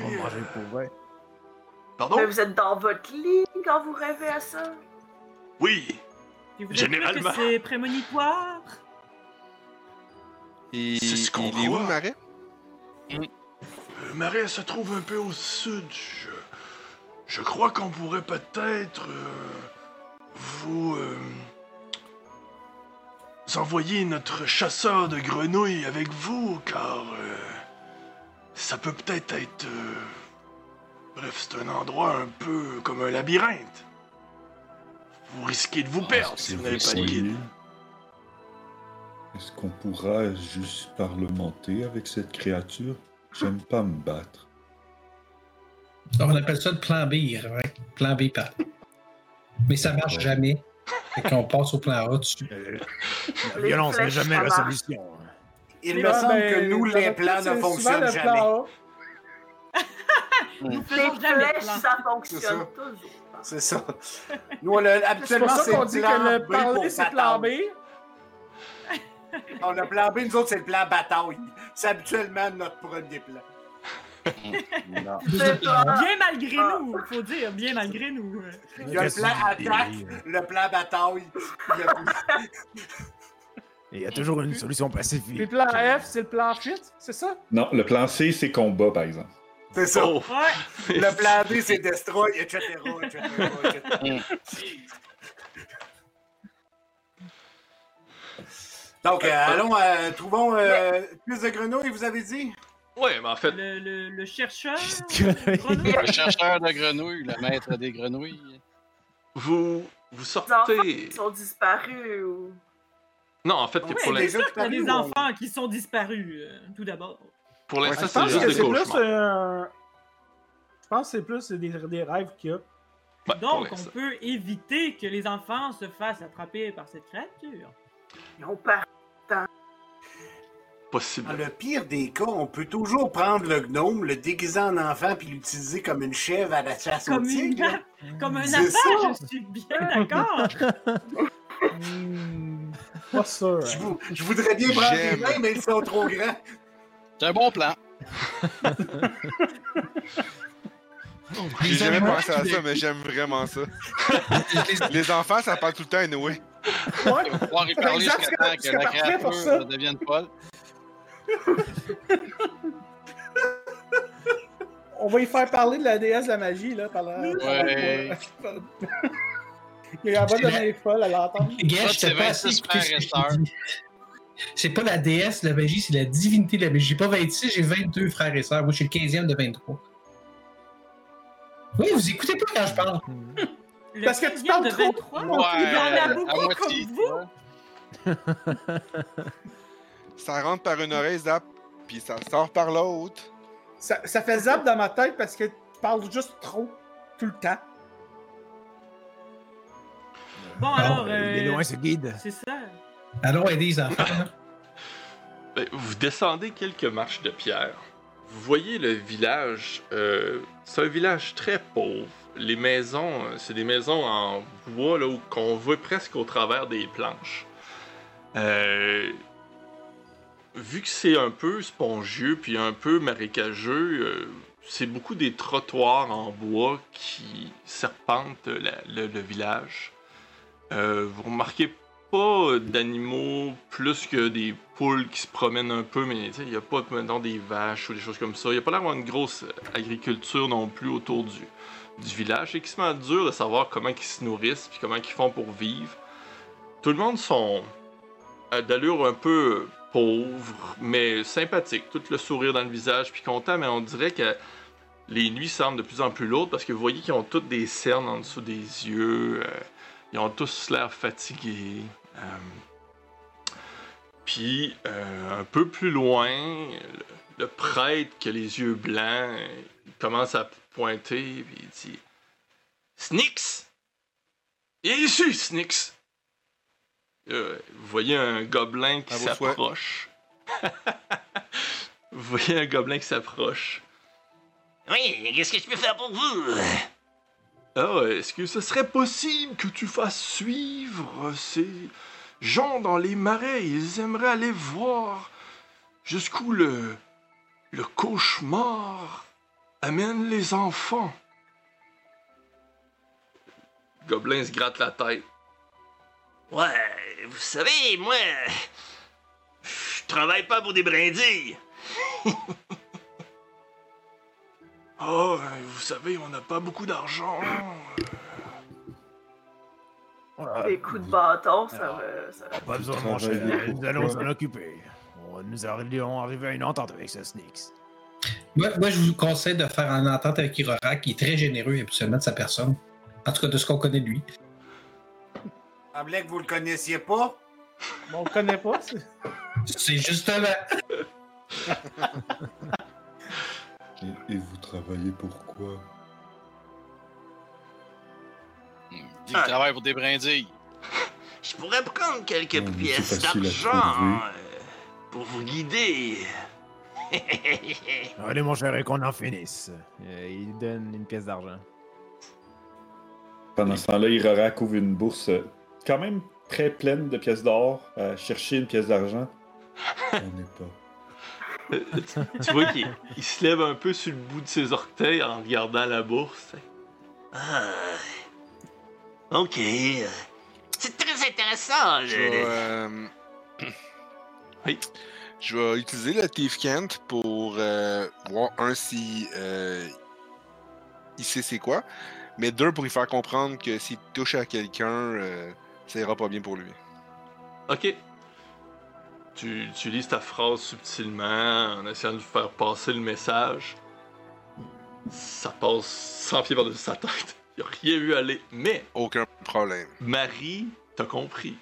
Pardon? Mais vous êtes dans votre lit quand vous rêvez à ça? Oui. Vous Généralement. que c'est prémonitoire? Et, C'est ce qu'on il est où croit. le marais? Le marais se trouve un peu au sud. Je, je crois qu'on pourrait peut-être euh, vous, euh, vous envoyer notre chasseur de grenouilles avec vous, car euh, ça peut peut-être être. euh, bref, c'est un endroit un peu comme un labyrinthe. Vous risquez de vous perdre si vous n'avez pas de guide. Est-ce qu'on pourra juste parlementer avec cette créature? J'aime pas me battre. On appelle ça le plan B, ouais. Plan B par. Mais ça marche jamais. Fait qu'on passe au plan A dessus. Euh, la violence n'est jamais la solution. Il Ah, me semble ben, que nous, les plans ne fonctionnent jamais. Nous Les faisons jamais de plan. ça C'est fonctionne toujours. C'est ça. Nous, le- C'est habituellement, pour ça c'est qu'on le dit plan que le B parler, c'est plan B. Non, le plan B, nous autres, c'est le plan bataille. C'est habituellement notre premier plan. Non. C'est Bien malgré Ah. nous, faut dire, bien malgré nous. Il y a le plan attaque, le plan bataille. il y a toujours une solution pacifique. le plan F, c'est le plan fit, c'est ça? Non, le plan C, c'est combat, par exemple. C'est ça. Oh, Ouais, Le plan D, c'est destroy, etc. etc., etc. Donc, euh, allons, euh, trouvons euh, plus de grenouilles, vous avez dit? ouais, mais en fait, le, le, le chercheur. Le chercheur de grenouilles, le maître des grenouilles. vous, vous Les enfants sortez. sont disparus ou. Non, en fait, Ouais, pour gens Il y a des enfants qui sont disparus, euh, tout d'abord. Pour l'instant, Ouais, Je c'est pense juste que des c'est plus cauchemars. un. Je pense que c'est plus des, des rêves qu'il y a. Ouais, pour Donc, on peut éviter que les enfants se fassent attraper par cette créature. Ont peur. Possible. Dans le pire des cas, on peut toujours prendre le gnome, le déguiser en enfant, puis l'utiliser comme une chèvre à la chasse au Comme, une, tigre. comme un ça. je suis bien d'accord. *laughs* Hmm, Pas sûr. Je, vou- je voudrais bien prendre les mains, mais ils sont trop grands. C'est un bon plan. *laughs* J'ai Les jamais pensé à ça, mais j'aime vraiment ça. *laughs* Les enfants, ça parle tout le temps anyway. Ouais. Il va pouvoir y parler jusqu'à temps que la créature devienne folle. On va y faire parler de la déesse de la magie, là, par *laughs* la... Ouais. Il est en bas de devenir folle à l'entendre. Ça, je c'est t'ai C'est pas la déesse de la magie, c'est la divinité de la magie. J'ai pas 26, j'ai 22 frères et sœurs. Moi, je suis le 15e de 23. Oui, vous écoutez pas quand je parle. Le Parce que tu 15e parles de trop. 23, Ouais, il y en a beaucoup moitié, comme vous. *laughs* Ça rentre par une oreille, zap, puis ça sort par l'autre. Ça, ça fait zap dans ma tête parce que tu parles juste trop, tout le temps. Bon, alors, il est euh, loin ce guide. c'est ça. Allons aider les enfants. *coughs* Ben, vous descendez quelques marches de pierre. Vous voyez le village. euh, c'est un village très pauvre. Les maisons, euh, c'est des maisons en bois là, qu'on voit presque au travers des planches. Euh, vu que c'est un peu spongieux puis un peu marécageux, c'est beaucoup des trottoirs en bois qui serpentent le, le village. Vous remarquez pas d'animaux plus que des poules qui se promènent un peu, mais il n'y a pas maintenant des vaches ou des choses comme ça. Il n'y a pas l'air d'avoir une grosse agriculture non plus autour du, du village. C'est extrêmement dur de savoir comment ils se nourrissent puis comment ils font pour vivre. Tout le monde sont euh, d'allure un peu pauvre, mais sympathique. Tout le sourire dans le visage puis content, mais on dirait que les nuits semblent de plus en plus lourdes parce que vous voyez qu'ils ont toutes des cernes en dessous des yeux. euh, ils ont tous l'air fatigués. Euh. Puis, euh, un peu plus loin, le, le prêtre qui a les yeux blancs, il commence à pointer, puis il dit Snix Viens ici, Snix Là, Vous voyez un gobelin qui s'approche. *laughs* vous voyez un gobelin qui s'approche. Oui, qu'est-ce que je peux faire pour vous? Est-ce que ce serait possible que tu fasses suivre ces gens dans les marais? Ils aimeraient aller voir jusqu'où le, le cauchemar amène les enfants. Gobelin se gratte la tête. Ouais, vous savez, moi, je travaille pas pour des brindilles. *laughs* Oh, vous savez, on n'a pas beaucoup d'argent. Des coups de bâton, ça va. Ça va. Pas besoin, mon cher. Nous allons s'en occuper. Nous allons arriver à une entente avec ce Snix. Moi, moi, je vous conseille de faire une entente avec Irora, qui est très généreux habituellement de sa personne. En tout cas, de ce qu'on connaît de lui. semblait que vous le connaissiez pas. Bon, on le connaît pas. c'est- C'est justement. *laughs* Et, et vous travaillez pourquoi Dis qu'il travaille pour des brindilles. Je pourrais prendre quelques pièces d'argent euh, pour vous guider. *laughs* Allez, mon cher, et qu'on en finisse. Euh, il donne une pièce d'argent. Pendant ce temps-là, Irorak ouvre une bourse euh, quand même très pleine de pièces d'or, à chercher une pièce d'argent. *laughs* On n'est pas. Euh, *laughs* tu, vois qu'il il se lève un peu sur le bout de ses orteils en regardant la bourse. Ah. Ok. euh, C'est très intéressant. le- Je vais, le- euh, Oui. Je vais utiliser le Thief Cant pour euh, voir un si euh, il sait c'est quoi, mais deux pour lui faire comprendre que s'il touche à quelqu'un, euh, ça ira pas bien pour lui. Ok. Tu utilises ta phrase subtilement en essayant de faire passer le message. Ça passe 100 pieds par-dessus sa tête. Il a rien vu aller. Mais Aucun problème. Marie, t'as compris.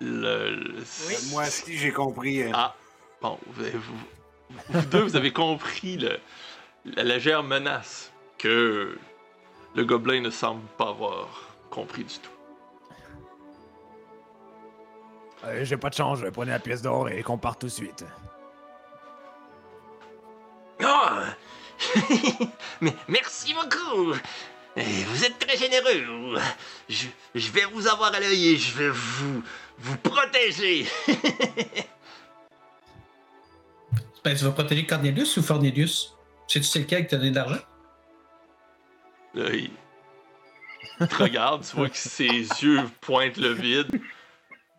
Le, le- Moi aussi, j'ai compris. euh, Ah, bon, vous, avez- vous- vous deux, vous avez compris le- la légère menace que le gobelin ne semble pas avoir compris du tout. Euh, J'ai pas de change. Prenez la pièce d'or et qu'on parte tout de suite. Ah! *laughs* Mais merci beaucoup. Vous êtes très généreux. Je, je vais vous avoir à l'œil et je vais vous, vous protéger. *laughs* Ben, tu vas protéger Cornelius ou Fornelius? Sais-tu c'est lequel qui t'a donné de l'argent? Il te regarde, tu vois que ses yeux pointent le vide.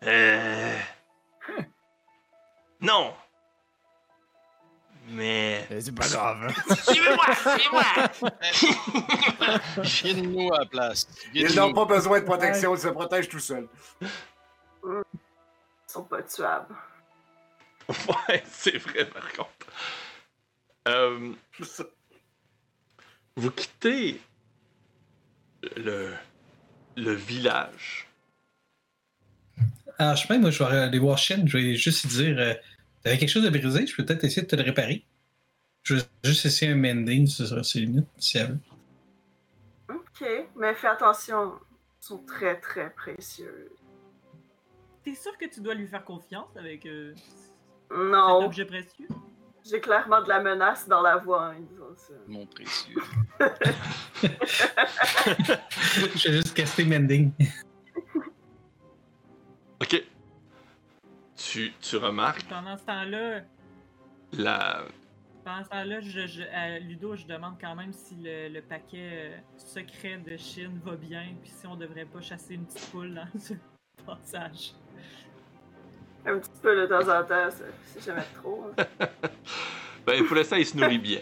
Euh... Non. Mais... Euh, C'est pas grave. *laughs* Suivez-moi, suivez-moi. *laughs* Viens-nous à la place. Ils n'ont pas besoin de protection, ils se protègent tout seuls. Ils sont pas tuables. *laughs* Ouais, c'est vrai par contre. Euh, vous quittez le, le village. Alors, je sais pas, moi, je vais aller voir Shen. Je vais juste lui dire euh, T'avais quelque chose de brisé, je peux peut-être essayer de te le réparer. Je vais juste essayer un mending sur ses limites, si elle veut. Ok, mais fais attention. Ils sont très très précieux. T'es sûr que tu dois lui faire confiance avec euh, cet Non, objet précieux? j'ai clairement de la menace dans la voix, hein, disons ça. Mon précieux. *laughs* *laughs* je vais juste caster mending. Tu, tu remarques Pendant ce temps-là, la. pendant ce temps-là, je, je- à Ludo, je demande quand même si le, le paquet euh, secret de Chine va bien, puis si on devrait pas chasser une petite poule dans ce *laughs* passage. Un petit peu de temps en temps, ça- c'est jamais trop. hein. *laughs* Ben, pour l'instant, il se nourrit bien.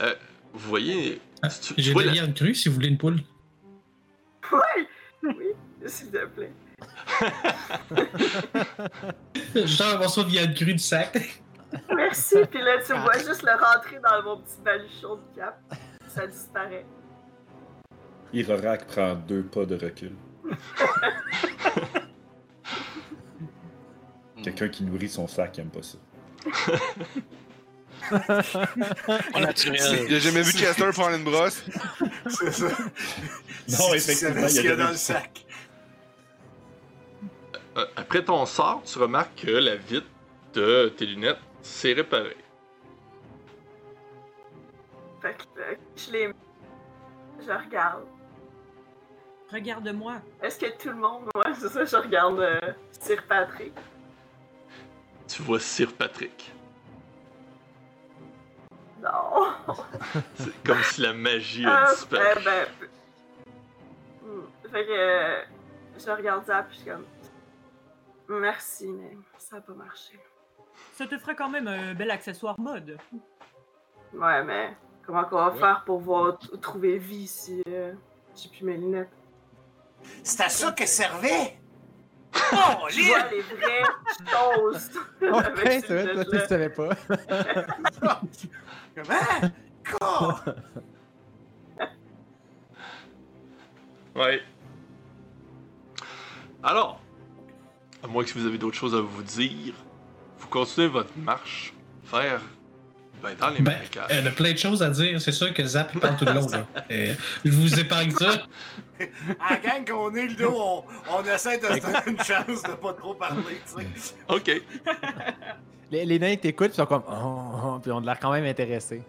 Euh, vous voyez. tu J'ai vois de la- crue si vous voulez une poule. Oui, oui, s'il te plaît. *laughs* Genre un morceau de viande crue du sac. Merci, puis là, tu vois juste le rentrer dans mon petit baluchon de cap. Ça disparaît. Irorak prend deux pas de recul. *laughs* Quelqu'un qui nourrit son sac aime pas ça. *laughs* Pas naturel. Il a jamais vu Caster prendre une brosse. C'est ça. Non, effectivement, il y a s'il y a dans le sac. Euh, après ton sort, tu remarques que la vitre de tes lunettes s'est réparée. Fait que euh, je les. Je regarde. Regarde-moi. Est-ce que tout le monde. Ouais, c'est ça, je regarde euh, Sir Patrick? Tu vois Sir Patrick. Non. *laughs* C'est comme si la magie a Ah, disparu. ben, ben. hmm. Fait que. euh, je regarde ça, puis je suis comme. Merci, mais ça a pas marché. Ça te fera quand même un bel accessoire mode. Ouais, mais. Comment qu'on va faire pour voir trouver vie si euh, j'ai plus mes lunettes? C'est à ça que servait? *laughs* Tu Oh, vois les vraies choses! *laughs* Ces c'est vrai, toi, tu lunettes-là. savais pas. *laughs* Comment? Quoi? Ouais. Alors, à moins que vous avez d'autres choses à vous dire, vous continuez votre marche vers. Ben, dans les Ben, marécages. elle a plein de choses à dire. C'est sûr que Zap parle tout le long. là. *laughs* Euh, je vous épargne ça. *laughs* À la gang qu'on est, le dos, on, on essaie de se donner une chance de pas trop parler, tu sais. *laughs* Ok. Les, les nains t'écoutent, puis ils sont comme. Oh, oh, puis on a l'air quand même intéressés.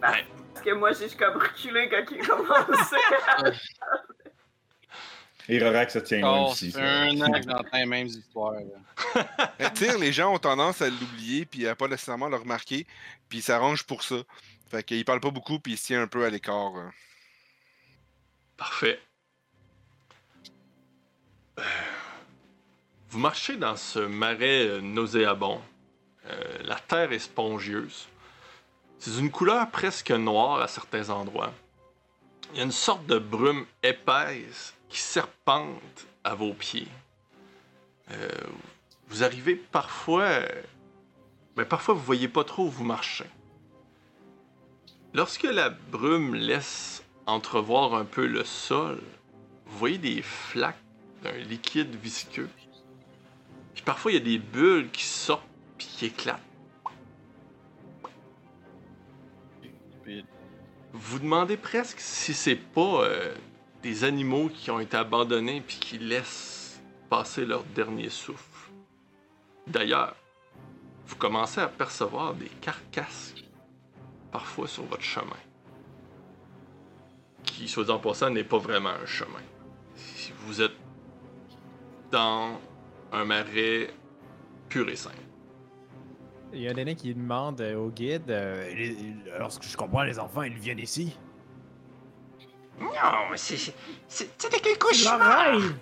Parce que moi, j'ai juste comme reculé quand il a Rorac se tient loin Oh, aussi. un an que j'entends les mêmes histoires. *laughs* sais, les gens ont tendance à l'oublier, puis à pas nécessairement le remarquer, puis ils s'arrangent pour ça. Fait qu'il parle pas beaucoup, puis il se tient un peu à l'écart. hein. Parfait. Euh, Vous marchez dans ce marais euh, nauséabond. Euh, la terre est spongieuse. C'est d'une couleur presque noire à certains endroits. Il y a une sorte de brume épaisse qui serpente à vos pieds. Euh, vous arrivez parfois... Mais parfois, vous voyez pas trop où vous marchez. Lorsque la brume laisse entrevoir un peu le sol, vous voyez des flaques d'un liquide visqueux. Puis parfois, il y a des bulles qui sortent puis qui éclatent. Vous demandez presque si c'est pas euh, des animaux qui ont été abandonnés puis qui laissent passer leur dernier souffle. D'ailleurs, vous commencez à percevoir des carcasses parfois sur votre chemin. Qui, soit en passant, n'est pas vraiment un chemin. Si vous êtes dans un marais pur et simple. Il y a un nains qui demande au guide. euh, lorsque je comprends, les enfants, ils viennent ici. Non, c'est. c'est- C'était leur rêve!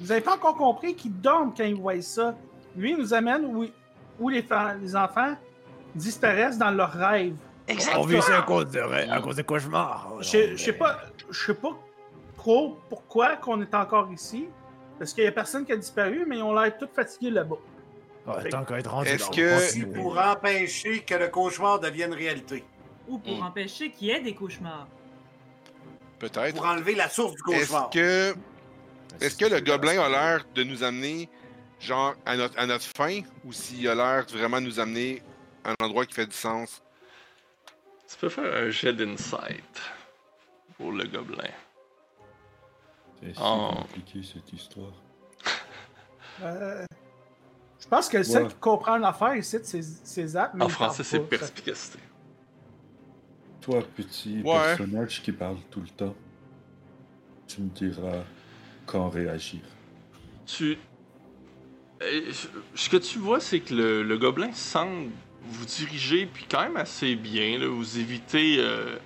Vous avez pas encore compris qu'ils dorment quand ils voient ça. Lui, il nous amène où, où les, fa- les enfants disparaissent dans leurs rêves. On vit ça à cause de, à cause de cauchemars. Je je sais pas, je sais pas trop pourquoi qu'on est encore ici. Parce qu'il y a personne qui a disparu, mais ont l'air tous fatigués là-bas. Ouais, tant qu'à être rendu Est-ce là, on que-. Pour empêcher que le cauchemar devienne réalité? Ou pour Mm. empêcher qu'il y ait des cauchemars? Peut-être. Pour enlever la source du Est-ce cauchemar. que, est-ce que le gobelin a l'air de nous amener, genre, à notre, à notre fin, ou s'il a l'air de vraiment nous amener à un endroit qui fait du sens? Tu peux faire un jet d'insight pour le gobelin. C'est si Oh. compliqué cette histoire. *laughs* Euh, je pense que celle Ouais. qui comprend l'affaire ici, c'est Zap. En français, c'est perspicacité. Toi, petit Ouais. personnage qui parle tout le temps, tu me diras quand réagir. Tu. Euh, Ce que tu vois, c'est que le, le gobelin semble vous diriger, puis quand même assez bien. Là, vous évitez, euh,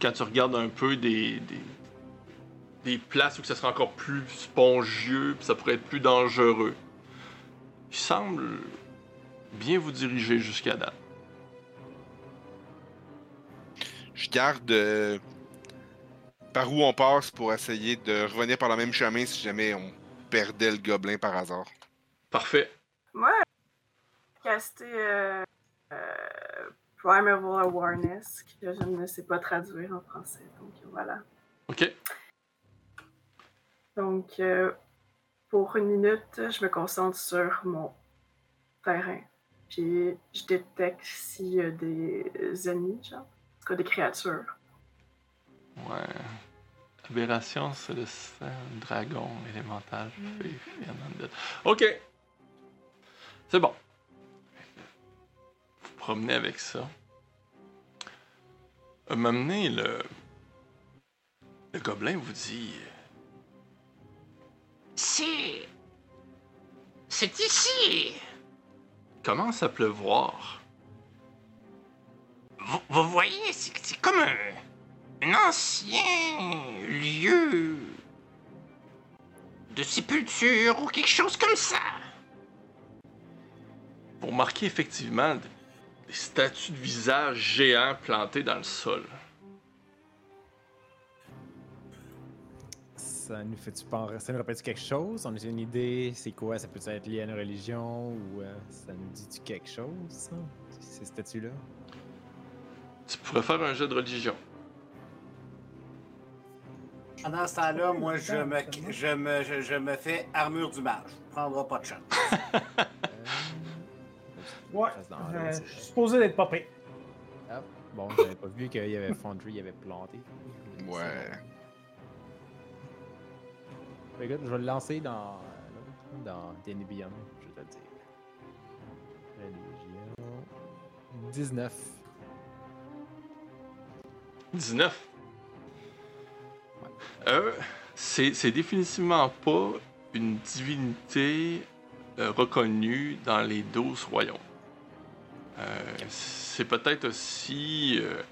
quand tu regardes un peu, des, des, des places où ça serait encore plus spongieux, puis ça pourrait être plus dangereux. Il semble bien vous diriger jusqu'à date. Je garde euh, par où on passe pour essayer de revenir par le même chemin si jamais on perdait le gobelin par hasard. Parfait. Moi, caster euh, euh, Primeval Awareness, que je ne sais pas traduire en français. Donc voilà. Ok. Donc, euh, pour une minute, je me concentre sur mon terrain. Puis je détecte s'il y a des ennemis, genre. En tout cas, des créatures. Ouais. Aberration, c'est le sang, dragon, élémental, undead. Ok. C'est bon. Vous promenez avec ça. À m'amener le. Le gobelin vous dit. C'est. C'est ici. Commence à pleuvoir. Vous, vous voyez, c'est comme un, un ancien lieu de sépulture ou quelque chose comme ça. Vous remarquez effectivement des, des statues de visages géants plantées dans le sol. Ça nous fait-tu penser- Ça nous rappelle quelque chose? On a une idée, c'est quoi? Ça peut être lié à une religion ou euh, ça nous dit-tu quelque chose, ça? Ces statues-là? Tu pourrais faire un jeu de religion. Pendant ce temps-là, moi, je me, je, me, je, je me fais armure du mage. Prendra pas de chance. *laughs* Ouais. Euh, je suis supposé d'être popé. Ah, bon, j'avais pas vu qu'il y avait Foundry, il avait planté. Ouais. Écoute, je vais le lancer dans dans Beyond, je vais te le dire. Religion. 19. 19. Euh, c'est définitivement pas une divinité euh, reconnue dans les 12 royaumes. Euh, c'est peut-être aussi. euh,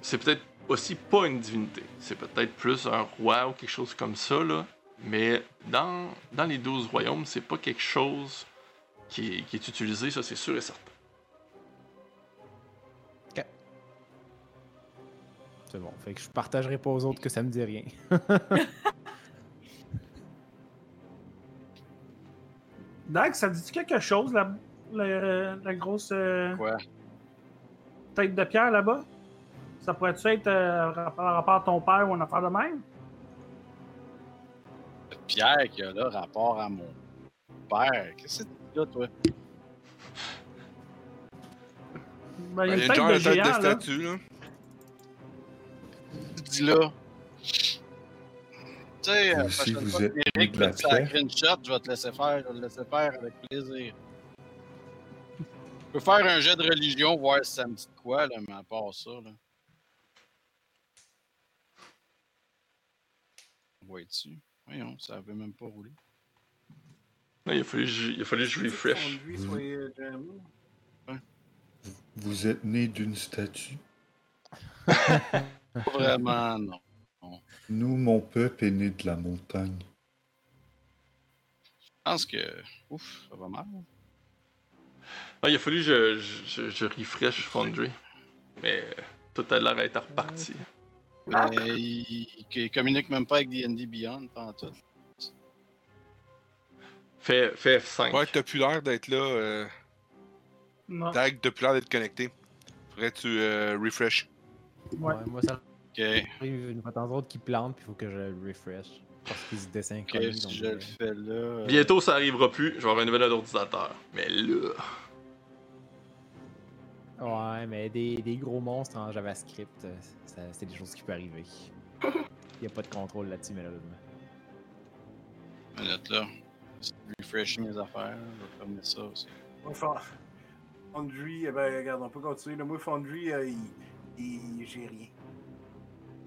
c'est peut-être aussi pas une divinité. C'est peut-être plus un roi ou quelque chose comme ça, là. Mais dans, dans les 12 royaumes, c'est pas quelque chose qui est, qui est utilisé, ça c'est sûr et certain. C'est bon. Fait que je partagerai pas aux autres que ça me dit rien. *laughs* Dag, ça dit quelque chose, la, la, la grosse euh, Quoi? tête de pierre là-bas? Ça pourrait-tu être euh, par rapport à ton père ou une affaire de même? Pierre qui a là rapport à mon père. Qu'est-ce que c'est là, toi? Ben, il y a y une a tête de tête géant, de là. statue, là. Dis là. Tu sais, Vous euh, aussi, prochaine vous fois êtes que Eric la une shot, je vais te laisser faire. Je vais te laisser faire avec plaisir. Je peux faire un jet de religion, voir si ça me dit de quoi, là, mais à part ça, là. Vois-tu? Voyons, ça avait même pas roulé. Non, il a fallu que je, il a fallu que je refresh. Lui, soyez, euh, Vous êtes né d'une statue. *laughs* Pas vraiment, non. Nous, mon peuple est né de la montagne. Je pense que. Ouf, ça va mal. Ah, il a fallu que je, je, je, je refresh Foundry. Mais euh, tout a l'air d'être reparti. Mais il, il communique même pas avec D&D Beyond, en tout. Fais, fais F5. Ouais, t'as plus l'air d'être là. Euh... Non. T'as plus l'air d'être connecté. Faudrait que tu euh, refresh. Ouais. moi, ça Ok. arrive une fois en temps qui plante, puis il faut que je le refresh. Parce qu'il se désynchronise. si donc, je euh, le fais là. euh, Bientôt, ça arrivera plus. Je vais avoir un nouvel ordinateur. Mais là. Ouais, mais des, des gros monstres en JavaScript, euh, ça- c'est des choses qui peuvent arriver. *laughs* Il n'y a pas de contrôle là-dessus, malheureusement. minute là. Refresh mes affaires. Je vais fermer ça aussi. Foundry, eh ben, regarde, on peut continuer. là. Moi, Foundry, euh, il, j'ai rien.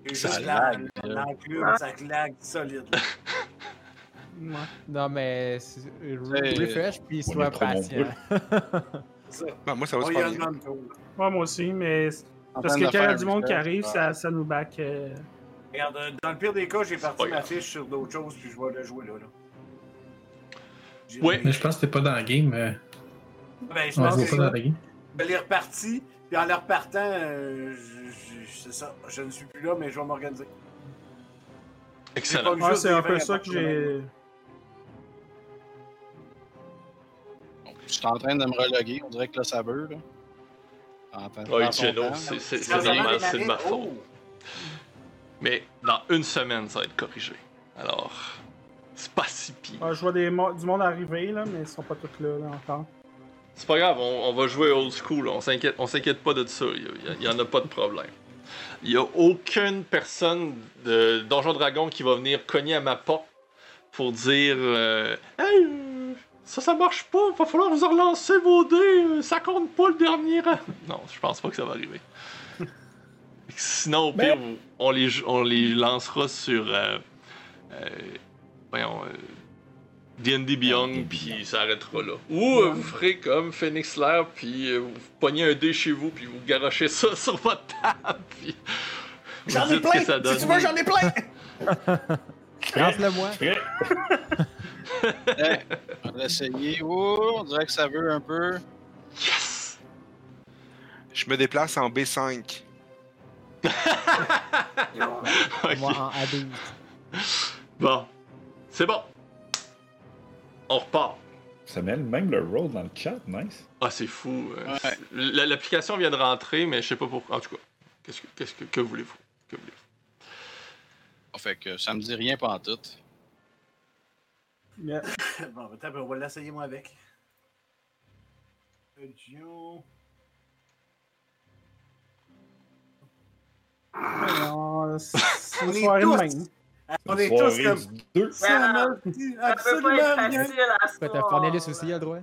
J'ai Ça juste lag, la- l'enclume, ça lag solide. Ouais. Non, mais euh, refresh, puis sois patient. *laughs* Ça. Moi, ça va. Ouais, moi aussi, mais parce que quand il y a du monde qui arrive, ouais. ça, ça nous back. euh, Regarde, euh, dans le pire des cas, j'ai parti ma fiche sur d'autres choses, puis je vais le jouer là. là. Ouais. Mais je pense que t'es pas dans le game. euh, Ben, je on pense se que pas dans la game. je l'ai reparti, puis en le repartant, euh, c'est ça. Je ne suis plus là, mais je vais m'organiser. Excellent. Ouais, Juste c'est un peu ça que j'ai. Je suis en train de me reloguer. On dirait que là, ça veut. Là. Son Geno, c'est de ma faute. Oh! Mais dans une semaine, ça va être corrigé. Alors, c'est pas si pire. Ouais, je vois des mo- du monde arriver, là, mais ils sont pas tous là, là encore. C'est pas grave, on, on va jouer old school. On s'inquiète, on s'inquiète pas de ça. Il y, en a pas de problème. Il y a aucune personne de Donjon Dragon qui va venir cogner à ma porte pour dire euh, Hey, ça, ça marche pas. Va falloir vous relancer vos dés. Ça compte pas le dernier rang. Non, je pense pas que ça va arriver. Sinon, au pire, Mais- on les, on les lancera sur. Euh, euh, voyons. D&D Beyond, puis ça arrêtera là. Ou euh, vous ferez comme Phoenix Lair, puis euh, vous pognez un dé chez vous, puis vous garochez ça *laughs* sur votre table, puis J'en ai plein! ça donne. Si tu veux, j'en ai plein! Lance-le moi. Prêt? Eh, on va essayer. Oh, on dirait que ça veut un peu. Yes! Je me déplace en B5. *laughs* *laughs* Ok. Moi en A12. Bon, c'est bon. On repart. Ça met même le roll dans le chat, nice. Ah, c'est fou. euh, Ouais. L'application vient de rentrer, mais je sais pas pourquoi. En tout cas, qu'est-ce que, qu'est-ce que, que voulez-vous? Que voulez-vous? Fait que ça me dit rien pendant tout. Yeah. *coughs* Bon, attends, on va l'essayer moi avec. Audio. Alors, *laughs* C'est On une est soirée de tous- même. On est tous comme. deux. Absolument rien. t'as Cornelis aussi, il a le droit?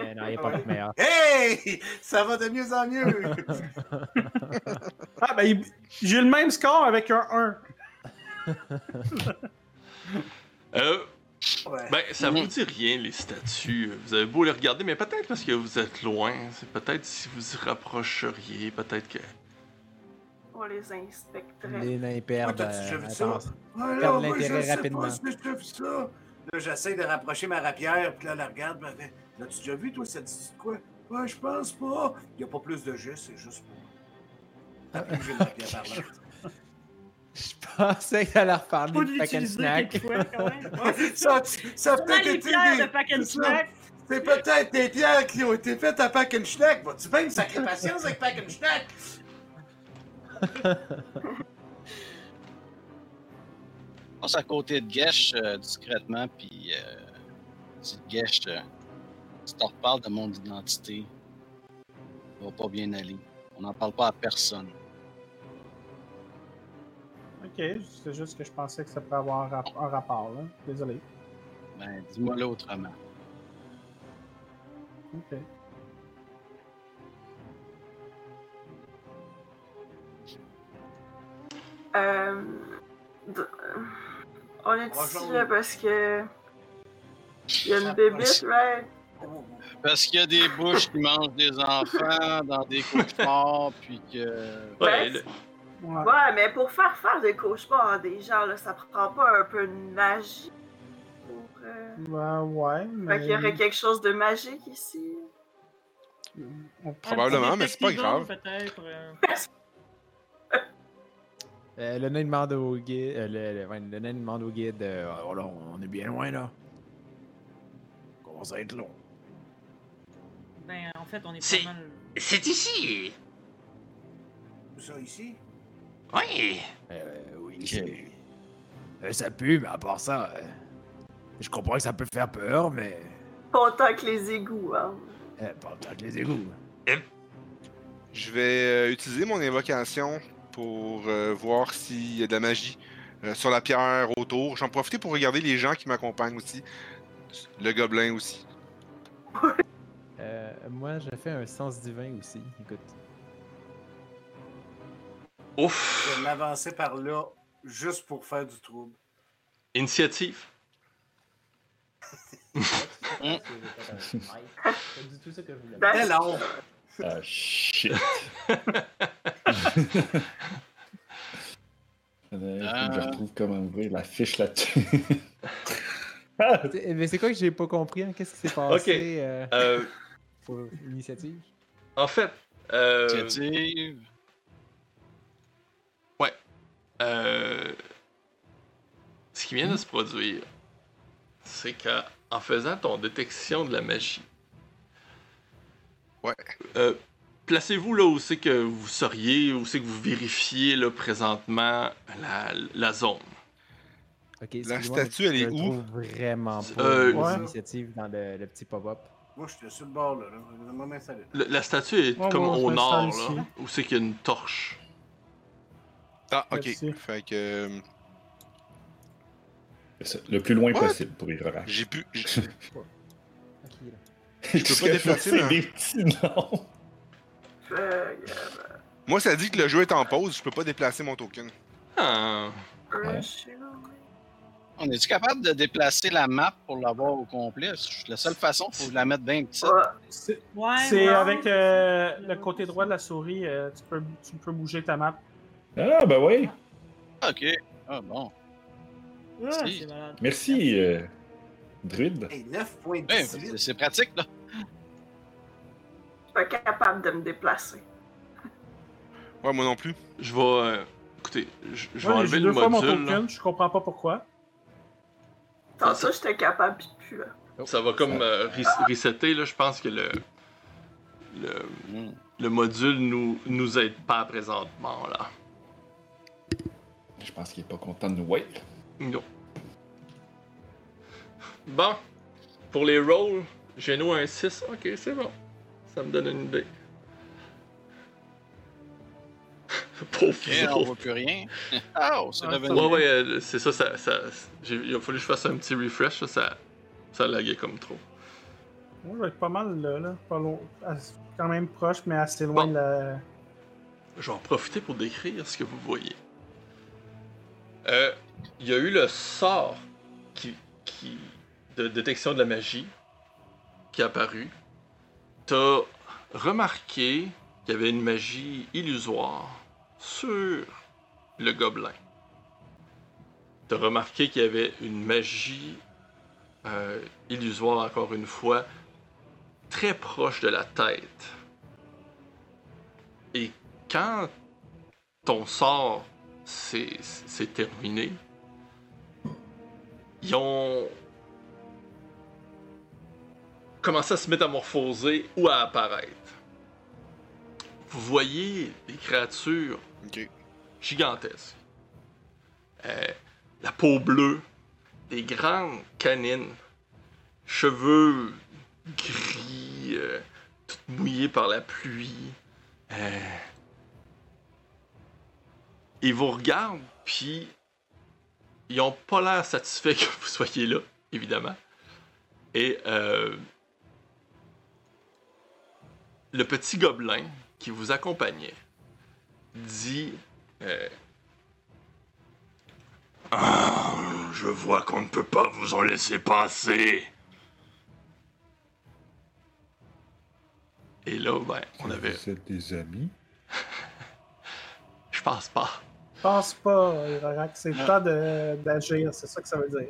Eh non, il est pas Ouais. meilleur. Hey! Ça va de mieux en mieux! *laughs* Ah, ben, j'ai le même score avec un 1. Euh, Ouais. ben, ça vous dit rien, les statues. Vous avez beau les regarder, mais peut-être parce que vous êtes loin. C'est peut-être si vous y rapprocheriez, peut-être que. On les inspecterait. Les nains Ouais, perdent. euh, moi, l'intérêt je sais rapidement. Pas si j'ai déjà vu ça. Là, j'essaie de rapprocher ma rapière, puis là, elle regarde, elle fait L'as-tu déjà vu, toi, ça te dit quoi? Ouais, je pense pas. Il n'y a pas plus de jeu, c'est juste pour. J'ai une rapière là. *laughs* Je pensais qu'elle allait reparler de pack and snack. quelquefois, quand même. *laughs* Ouais, ça, ça peut-être été pierres des- de pack and snack. C'est peut-être des pierres qui ont été faites à Pack and Schnack. Vas-tu bien me sacrer patience avec Pack and Schnack? Passe à côté de Gesh euh, discrètement, puis euh, dis Gesh, euh, si t'en reparles de mon identité, ça va pas bien aller. On n'en parle pas à personne. Ok, c'est juste que je pensais que ça pourrait avoir un, un rapport, là. Désolé. Ben, dis-moi-le autrement. Ok. Euh, on est Bonjour. ici là parce que. Il y a une bébite, right? Parce qu'il y a des bouches qui mangent des enfants dans des cauchemars, puis que. Ouais, Ouais, le- Ouais. Ouais, mais pour faire faire des cauchemars à des gens, là, ça prend pas un peu de magie? Pour, euh... Ben, ouais, Fait mais... qu'il y aurait quelque chose de magique ici. Probablement, mais c'est pas grave. Peut-être. *laughs* euh. Euh, le nain demande au guide. euh, le, le- nain demande au guide. euh, oh là, on est bien loin là. Commence à être long. Ben, en fait, on est C'est- pas mal. C'est ici. Ça ici? Oui. Euh, oui, c'est- Euh, ça pue, mais à part ça, euh, je comprends que ça peut faire peur, mais Content que les égouts, hein. euh, pas autant que les égouts. Je vais euh, utiliser mon invocation pour euh, voir s'il y a de la magie euh, sur la pierre autour. J'en profite pour regarder les gens qui m'accompagnent aussi. Le gobelin aussi. *laughs* Euh, moi, j'ai fait un sens divin aussi. Écoute. Ouf! Je vais m'avancer par là juste pour faire du trouble. Initiative. *laughs* C'est pas du tout ça que je voulais. Ben. Ah, shit. *laughs* *laughs* Euh, je Ah. retrouve comment ouvrir la fiche là-dessus. *laughs* Ah, Mais c'est quoi que j'ai pas compris? hein? Qu'est-ce qui s'est passé euh, Euh, pour l'initiative? en fait, euh, Initiative. euh, ce qui vient de se produire, c'est qu'en faisant ton détection de la magie, Ouais. euh, placez-vous là où c'est que vous seriez, où c'est que vous vérifiez là, présentement la, la zone? La statue, elle je est où? trouve vraiment pas Euh, les Ouais. initiatives dans le, le petit pop-up. Moi, j'étais sur le bord, là. Je. Le- la statue est Ouais, comme ouais, au je nord, là, ici. où c'est qu'il y a une torche. Ah, ok. Merci. Fait que. euh, Le plus loin What? possible pour y. J'ai pu. j'- Tranquille. peux pas déplacer, *laughs* des petits noms. Moi, ça dit que le jeu est en pause, je peux pas déplacer mon token. Ah. On est-tu capable de déplacer la map pour l'avoir au complet? C'est La seule façon, faut la mettre bien petite. C'est Ouais, avec euh, le côté droit de la souris, euh, tu, peux, tu peux bouger ta map. Ah, ben oui. Ok. Ah bon. Ouais. Merci, euh, Druide. Hey, 9 points de Ouais, 18. c'est- c'est pratique, là. Pas capable de me déplacer. Ouais, moi non plus. je vais. euh, écoutez, je, je vais Ouais, enlever le fois mon module. token, je comprends pas pourquoi. Tantôt, j'étais capable, pis plus là. Ça va comme euh, res- resetter, là. Je pense que le. Le, Hmm. le module nous, nous aide pas présentement, là. Je pense qu'il est pas content de nous voir. Non. Bon. Pour les rolls, j'ai nous un 6. Ok, c'est bon. Ça me donne une idée. *laughs* Pauvre Ok, vous on voit plus rien. *laughs* Ah, oh, c'est Ah, revenu. Ouais, ouais, euh, c'est ça, ça, il a fallu que je fasse un petit refresh, là, ça, ça laguait comme trop. Moi, je vais être pas mal là, là pas loin, assez- quand même proche, mais assez loin Bon. de la. Je vais en profiter pour décrire ce que vous voyez. Euh, Il y a eu le sort qui, qui, de détection de la magie qui est apparu. T'as remarqué qu'il y avait une magie illusoire sur le gobelin. T'as remarqué qu'il y avait une magie euh, illusoire, encore une fois, très proche de la tête. Et quand ton sort s'est terminé, ils ont commencé à se métamorphoser ou à apparaître. Vous voyez des créatures gigantesques. Euh, la peau bleue, des grandes canines, cheveux gris, euh, toutes mouillées par la pluie. Euh, ils vous regardent, puis ils ont pas l'air satisfaits *laughs* que vous soyez là, évidemment. Et euh, le petit gobelin qui vous accompagnait dit euh, Ah, je vois qu'on ne peut pas vous en laisser passer. Et là, ben, on avait. Vous êtes des amis? *laughs* Je pense pas. Je pense pas, Irak. C'est le temps de- d'agir, c'est ça que ça veut dire.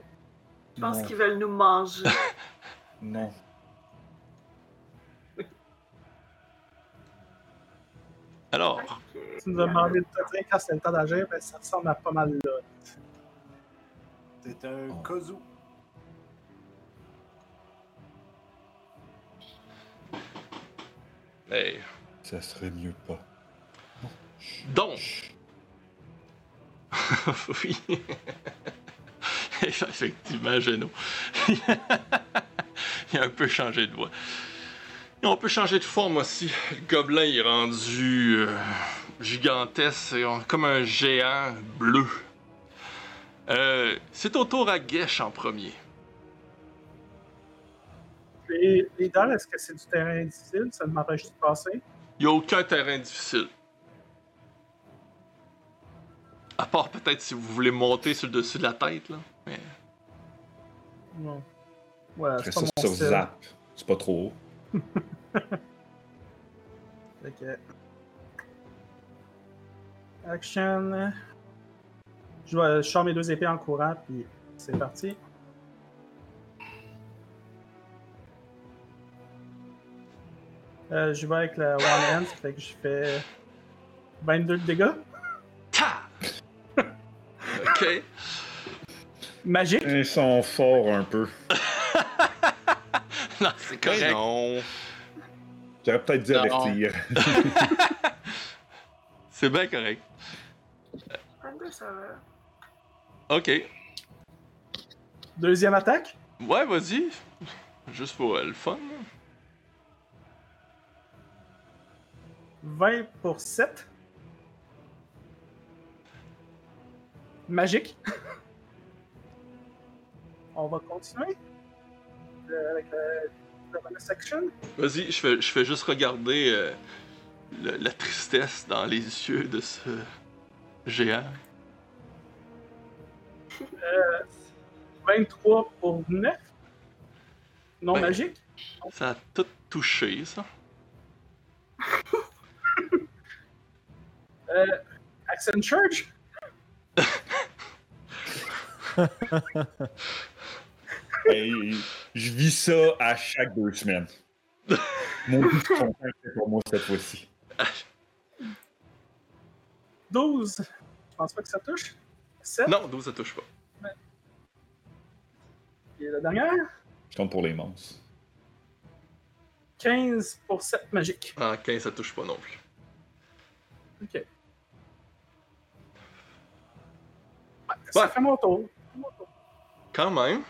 Je pense qu'ils veulent nous manger. *laughs* Non. Alors. Tu nous as demandé de te dire quand c'est le temps d'agir, ben ça ressemble à pas mal là. C'est un Oh. Kozu. hey, Ça serait mieux pas. donc, *laughs* oui. *laughs* Effectivement, Geno. *laughs* Il a un peu changé de voix. Et on peut changer de forme aussi. Le gobelin il est rendu euh, gigantesque, comme un géant bleu. Euh, c'est au tour à Gesh en premier. Les, les dalles, est-ce que c'est du terrain difficile? Ça m'empêche de passer? Il n'y a aucun terrain difficile. À part peut-être si vous voulez monter sur le dessus de la tête, là. Mais... Non. Ouais, Après c'est ça, pas mon sur style. Zap. C'est pas trop haut. *laughs* Que- Action. Je, vais, je sors mes deux épées en courant, puis c'est parti. Euh, je vais avec la One Hand, fait que je fais 22 de dégâts. Ta! ok. Magique. Ils sont forts un peu. *laughs* *laughs* non, c'est ben correct. Non. J'aurais peut-être dû avertir. *laughs* *laughs* c'est bien correct. Ok. Deuxième attaque? Ouais, vas-y. Juste pour euh, le fun. 20 pour 7. Magique. On va continuer avec le bonus action. Vas-y, je fais, je fais juste regarder euh, le- la tristesse dans les yeux de ce géant. Euh, 23 pour 9. Non Ben. magique. Ça a tout touché, ça. *laughs* Euh, Accent Charge. *laughs* Hey, je vis ça à chaque deux semaines. Mon but de content, c'est pour moi cette fois-ci. 12. Je pense pas que ça touche. 7. Non, 12, ça touche pas. Et la dernière? Je compte pour les monstres. 15 pour 7 magique. Ah, 15, ça touche pas non plus. Ok. Ouais, ça Ouais. fait mon tour. Quand même.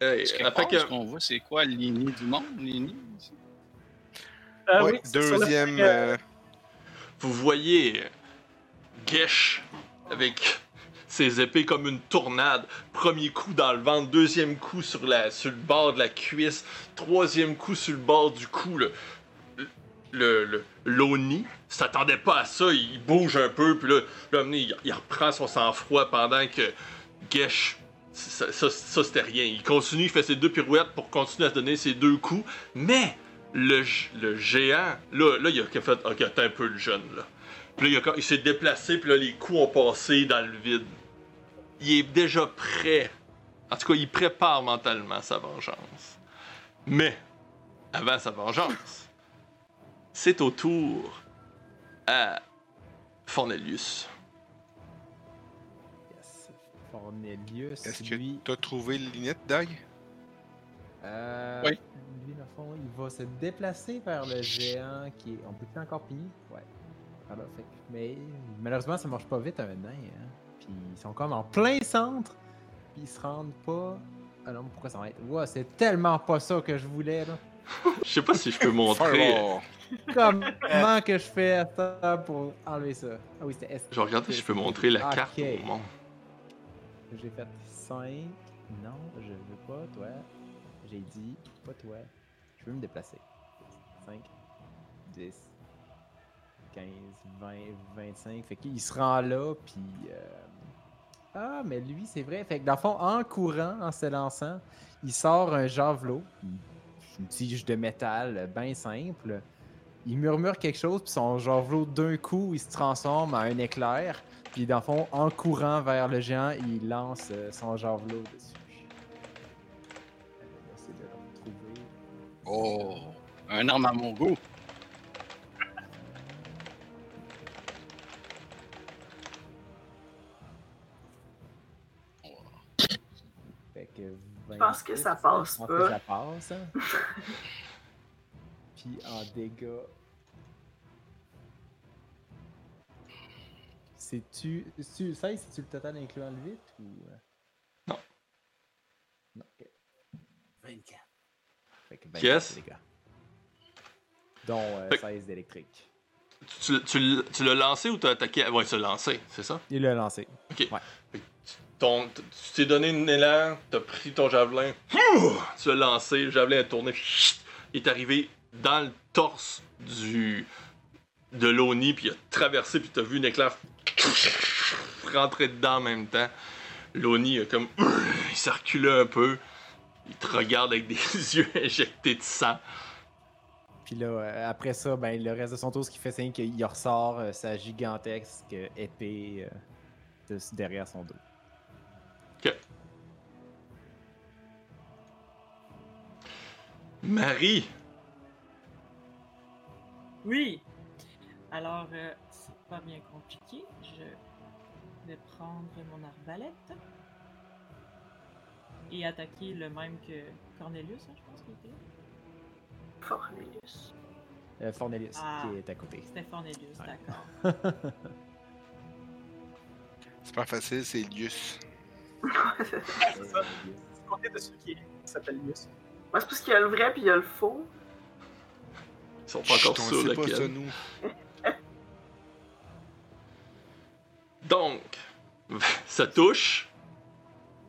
Hey, Est-ce que ce qu'on voit, c'est quoi l'ini du monde? L'ini? Ouais, oui, deuxième. fait euh, vous voyez Gesh avec ses épées comme une tournade. Premier coup dans le ventre, deuxième coup sur, la, sur le bord de la cuisse, troisième coup sur le bord du cou. Le, le, le- l'Oni s'attendait pas à ça, il bouge un peu, puis là, là, il, il reprend son sang-froid pendant que Gesh, ça, c'était rien. Il continue, il fait ses deux pirouettes pour continuer à donner ses deux coups, mais le, le géant, là, là, il a fait, ok, un peu le jeune, là. Puis là, il, il s'est déplacé, puis là, les coups ont passé dans le vide. Il est déjà prêt. En tout cas, il prépare mentalement sa vengeance. Mais, avant sa vengeance, c'est au tour à Fornelius. Cornelius, Est-ce que lui, t'as trouvé l'init, Dag? euh, Oui. lui, dans le fond, il va se déplacer vers le géant qui est. On peut plus encore piller? Ouais. Fait que- Mais malheureusement, ça marche pas vite un nain. Hein. Puis ils sont comme en plein centre. Puis ils se rendent pas. Ah non, pourquoi ça va être. Ouais, c'est tellement pas ça que je voulais là. *laughs* Je sais pas si je peux montrer. Comment que je fais ça pour enlever ça? Ah oui, c'était S. Je vais regarder si je peux montrer la carte au monde. J'ai fait 5. Non, je veux pas, toi. J'ai dit, pas toi. Je veux me déplacer. 5, 10, 15, 20, 25. Fait qu'il se rend là, puis. euh, Ah, mais lui, c'est vrai. Fait que dans le fond, en courant, en se lançant, il sort un javelot, une tige de métal bien simple. Il murmure quelque chose, puis son javelot, d'un coup, il se transforme en un éclair. Puis dans le fond, en courant vers le géant, il lance euh, son javelot dessus. Euh, on va essayer de le retrouver. Oh! Un arme à mon goût. Fait que Je pense que 26, ça passe je pense pas. que ça passe. hein. *laughs* Puis en dégâts. C'est-tu. c'est-tu- 16, c'est-tu le total incluant le 8 ou. euh? Non. Non, ok. 24. Fait que 24 Yes. dégâts. Dont euh, Fait- 16 d'électrique. Tu, tu tu l'as lancé ou t'as attaqué? Ouais, tu l'as lancé, c'est ça? Il l'a lancé. Ton, t- tu t'es donné un élan, t'as pris ton javelin, tu l'as lancé, le javelin a tourné, il est arrivé dans le torse du de l'Oni, puis il a traversé, puis t'as vu une éclair rentrer dedans en même temps. L'Oni a comme *clears throat* il s'est reculé un peu, il te regarde avec des *laughs* yeux injectés de sang. Puis là, euh, après ça, ben, le reste de son tour, ce qui fait, c'est qu'il ressort euh, sa gigantesque euh, épée euh, de- derrière son dos. Marie, Oui. Alors, euh, c'est pas bien compliqué. Je vais prendre mon arbalète et attaquer le même que Cornelius, hein, je pense qu'il était. Cornelius. Euh, Fornelius, Ah. qui est à côté. C'était Cornelius, Ouais. d'accord. *laughs* C'est pas facile, c'est Lius. C'est ça. Comptez de ceux qui s'appellent Lius. Moi, c'est parce qu'il y a le vrai puis il y a le faux. Ils sont pas encore Chut, sûrs sait pas lequel. ça, nous. *laughs* Donc, *laughs* ça touche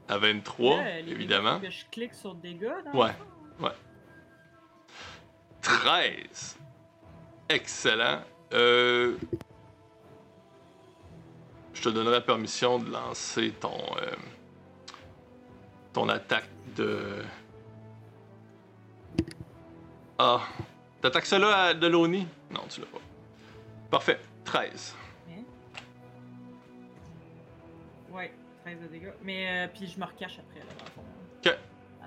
à 23, Là, les évidemment. que je clique sur dégâts. dans Ouais, fond. ouais. 13. Excellent. Euh, je te donnerai permission de lancer ton, euh, ton attaque de. Ah. T'attaques cela à de l'ONI? Non, tu l'as pas. Parfait. 13. Ouais, 13 de dégâts. Mais euh, puis je me recache après, là, dans le fond. Ok.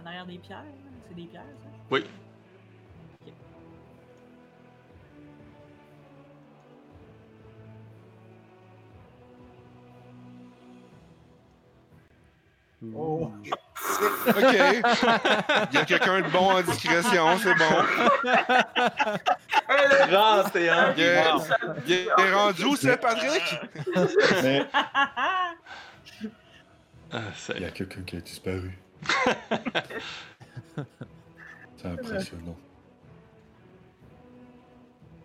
En arrière des pierres, là. c'est des pierres, ça? Oui. Oh. *laughs* Ok. Il y a quelqu'un de bon en discrétion, c'est bon. 31. Il est, il est rendu où, c'est Patrick? Mais *laughs* Ah, ça il y a quelqu'un qui a disparu. *laughs* C'est impressionnant.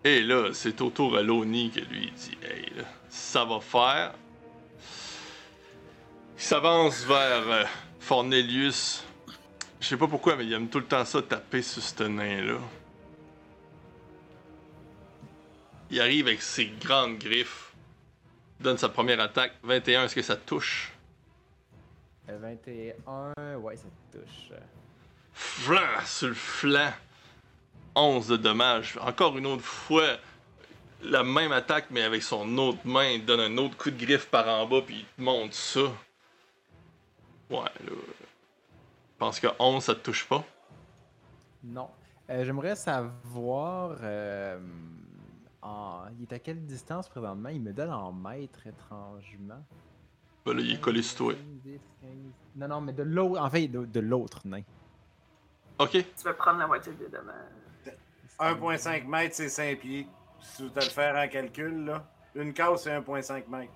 Et là, c'est au tour à Loni que lui dit Hey, là, ça va faire. Il s'avance vers euh, Fornelius. Je sais pas pourquoi, mais il aime tout le temps ça taper sur ce nain-là. Il arrive avec ses grandes griffes. Donne sa première attaque. 21, est-ce que ça touche? 21, ouais, ça touche. Flan sur le flanc. 11 de dommages. Encore une autre fois, la même attaque, mais avec son autre main. Il donne un autre coup de griffe par en bas, puis il te monte ça. Ouais, là. Je pense que 11, ça te touche pas? Non. Euh, J'aimerais savoir. euh, en... Il est à quelle distance présentement? Il me donne en mètres étrangement. Ben là, il est collé sur toi. 10, 15. Non, non, mais de l'autre. En fait, de, de l'autre nain. Ok. Tu vas prendre la moitié des dommages. 1,5 mètres, c'est 5 pieds. Si tu dois le faire en calcul, là. Une case, c'est 1,5 mètres.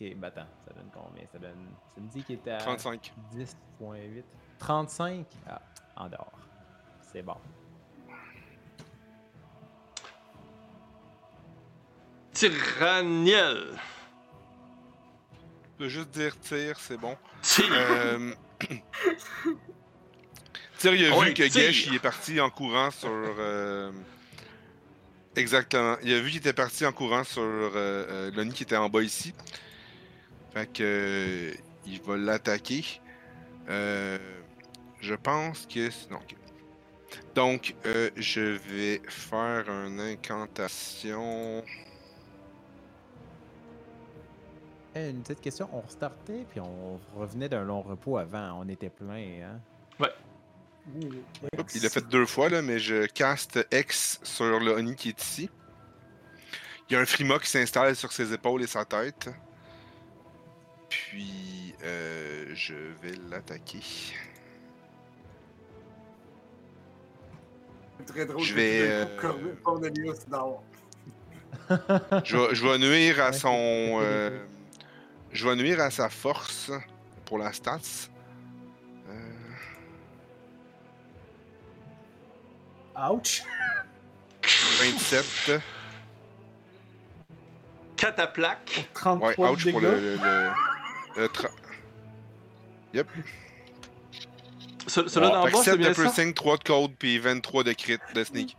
Ok, bah attends, ça donne combien? Ça donne. Ça me dit qu'il était à 35. 10.8. 35 Ah, en dehors. C'est bon. Tyranniel. Je peux juste dire tire, c'est bon. Tire. Euh... *clears throat* Il a Ouais, vu que. Gesh il est parti en courant sur. euh, Exactement. Il a vu qu'il était parti en courant sur euh, euh, Lonnie qui était en bas ici. Fait que. euh, il va l'attaquer. Je pense que. Non. Donc, je vais faire une incantation. Une petite question, on restartait puis on revenait d'un long repos avant, on était plein, hein? Oups, il l'a fait deux fois, là, mais je caste X sur le Oni qui est ici. Il y a un Frima qui s'installe sur ses épaules et sa tête. Puis, euh, je vais l'attaquer. Très drôle. Je vais, euh, Cornelius. *laughs* Je vais, je vais nuire à son. euh, *laughs* je vais nuire à sa force pour la stats. Euh, Ouch! *laughs* 27. Cataplaque. 33 Ouais, ouch pour le. le, le- le tra- Yep. Ce- Celui-là d'en Fait que bas, c'est 7 bien de piercing, 3 de code, puis 23 de crit de sneak.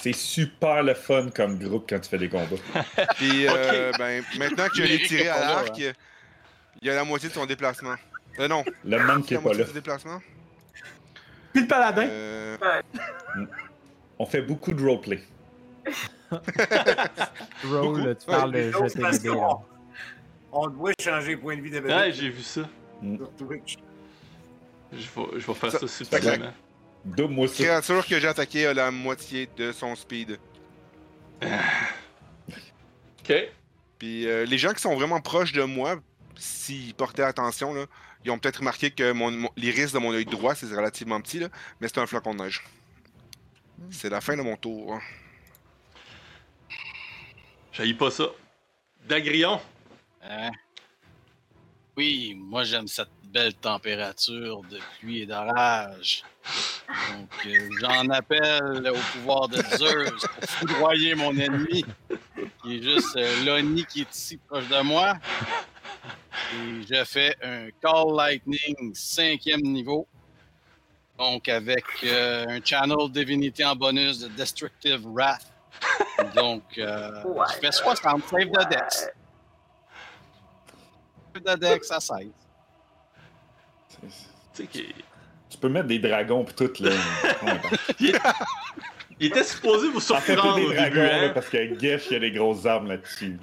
C'est super le fun comme groupe quand tu fais des combats. *laughs* Puis euh, ben, maintenant que je l'ai tiré à l'arc, il y a la moitié de son déplacement. Euh, non, Le monde qui la est pas moitié là. déplacement? Puis le paladin? Euh, On fait beaucoup de roleplay. *laughs* Roll, tu parles Ouais, de jeter des dés. On doit changer point de vie de. Ouais, j'ai vu ça. sur Twitch. Je vais, je vais faire Ça- ça ça subtilement. Double-moi ça. créature que j'ai attaquée a la moitié de son speed. *sighs* Ok. Puis euh, les gens qui sont vraiment proches de moi, s'ils portaient attention, là, ils ont peut-être remarqué que mon, mon- l'iris de mon œil droit, c'est relativement petit, là, mais c'est un flocon de neige. C'est la fin de mon tour. Je J'haïs pas ça. D'Agrion. Hein? Oui, moi j'aime cette belle température de pluie et d'orage. Donc euh, j'en appelle au pouvoir de Zeus pour foudroyer mon ennemi, qui est juste euh, Lonnie qui est ici proche de moi. Et je fais un Call Lightning cinquième niveau. Donc avec euh, un Channel Divinity en bonus de Destructive Wrath. Donc euh, je fais 60 save de Dex. Save de Dex à 16. Tu peux mettre des dragons pis tout, là. *laughs* il, il était supposé vous surprendre des au dragons, début, là, hein? parce que Gesh, il y a des grosses armes là-dessus.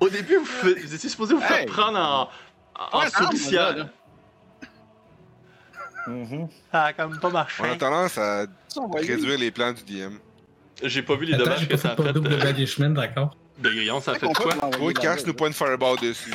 Au début, vous, fa- vous étiez supposé vous faire Hey. prendre en, en, Ouais, souricière. là, là. Mhm. Ça a comme pas marché. On a tendance à réduire les plans du DM. J'ai pas vu les Attends, dommages que pas ça fait a fait. double euh, encore. De Grillon, ça a fait de quoi? Oui, dans casse le- nous point de fireball dessus.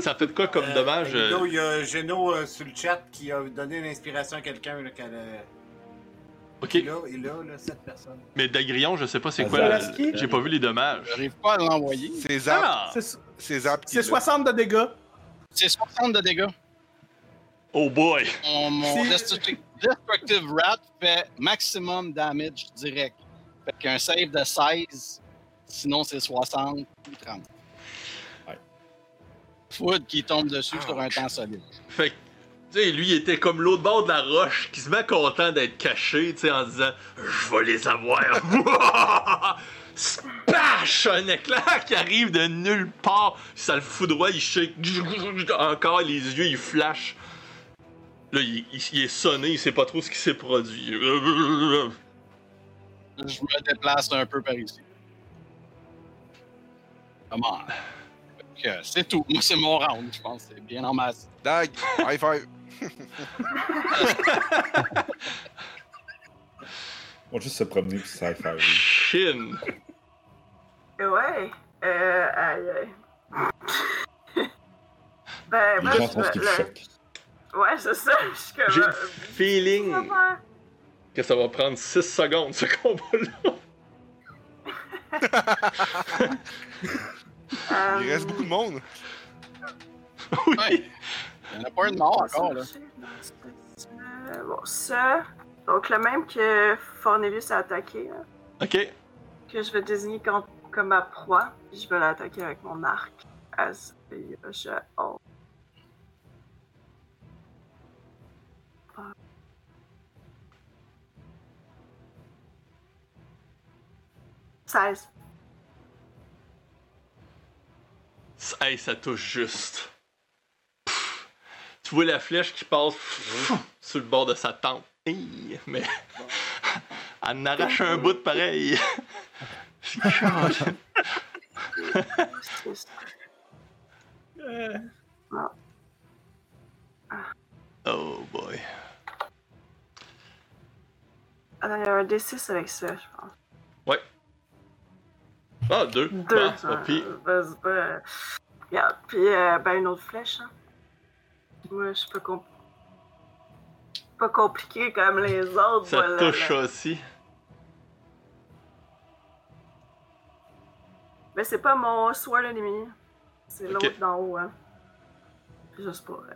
Ça a fait de quoi comme dommage? euh, Gino, il y a Geno euh, sur le chat qui a donné l'inspiration à quelqu'un là, a- Ok, là, et là, là, cette personne. mais d'Agrion, je sais pas c'est quoi. Hazard. le- J'ai pas vu les dommages. J'arrive pas à l'envoyer. C'est Zap, Ah! C'est c'est Zap qui c'est l'a. 60 de dégâts. C'est 60 de dégâts. Oh boy! Mon, Destructive, Destructive Wrath fait maximum damage direct. Fait qu'un save de 16, sinon c'est 60 ou 30. Ouais. Food qui tombe dessus sur un temps solide. Fait que, tu sais, lui, il était comme l'autre bord de la roche, qui se met content d'être caché, tu sais, en disant Je vais les avoir. *laughs* Splash! Un éclair qui arrive de nulle part. Ça le foudroie, il shake. Encore les yeux, il flash. Là, il, il- il est sonné, il sait pas trop ce qui s'est produit. Je me déplace un peu par ici. Que C'est tout. Moi, c'est mon round, je pense. C'est bien en masse. Dag, high five. On va juste se promener puis ça va faire. oui. Shin! Ouais. Euh, aïe, aïe. *laughs* ben, moi, Les gens je font ce qui me- le le- choque. Ouais, c'est ça. Je suis comme. J'ai euh, le feeling ça va. que ça va prendre 6 secondes, ce combat-là. *laughs* Il reste beaucoup de monde. *laughs* Oui! Ouais. Il n'y en a pas un de mort encore, là. Euh, Bon, ça. Donc, le même que Fornelius a attaqué, là, Ok. que je vais désigner comme, comme ma proie. Je vais l'attaquer avec mon arc. As je. Oh. Seize. Hey, ça touche juste. Pff. Tu vois la flèche qui passe pff, sur le bord de sa tente. Hey, mais *laughs* elle en arrache un bout de pareil. *laughs* Oh boy. Ah, il y a un D6 avec ça, je pense. Ouais. Ah, deux. Deux. Pas pire. pas- Regarde, puis euh, ben une autre flèche. Hein. Ouais, je suis pas, compl- pas compliqué comme les autres. Ça voilà, touche là. aussi. Mais c'est pas mon sword ennemi. C'est l'autre d'en haut, hein. Juste pour euh,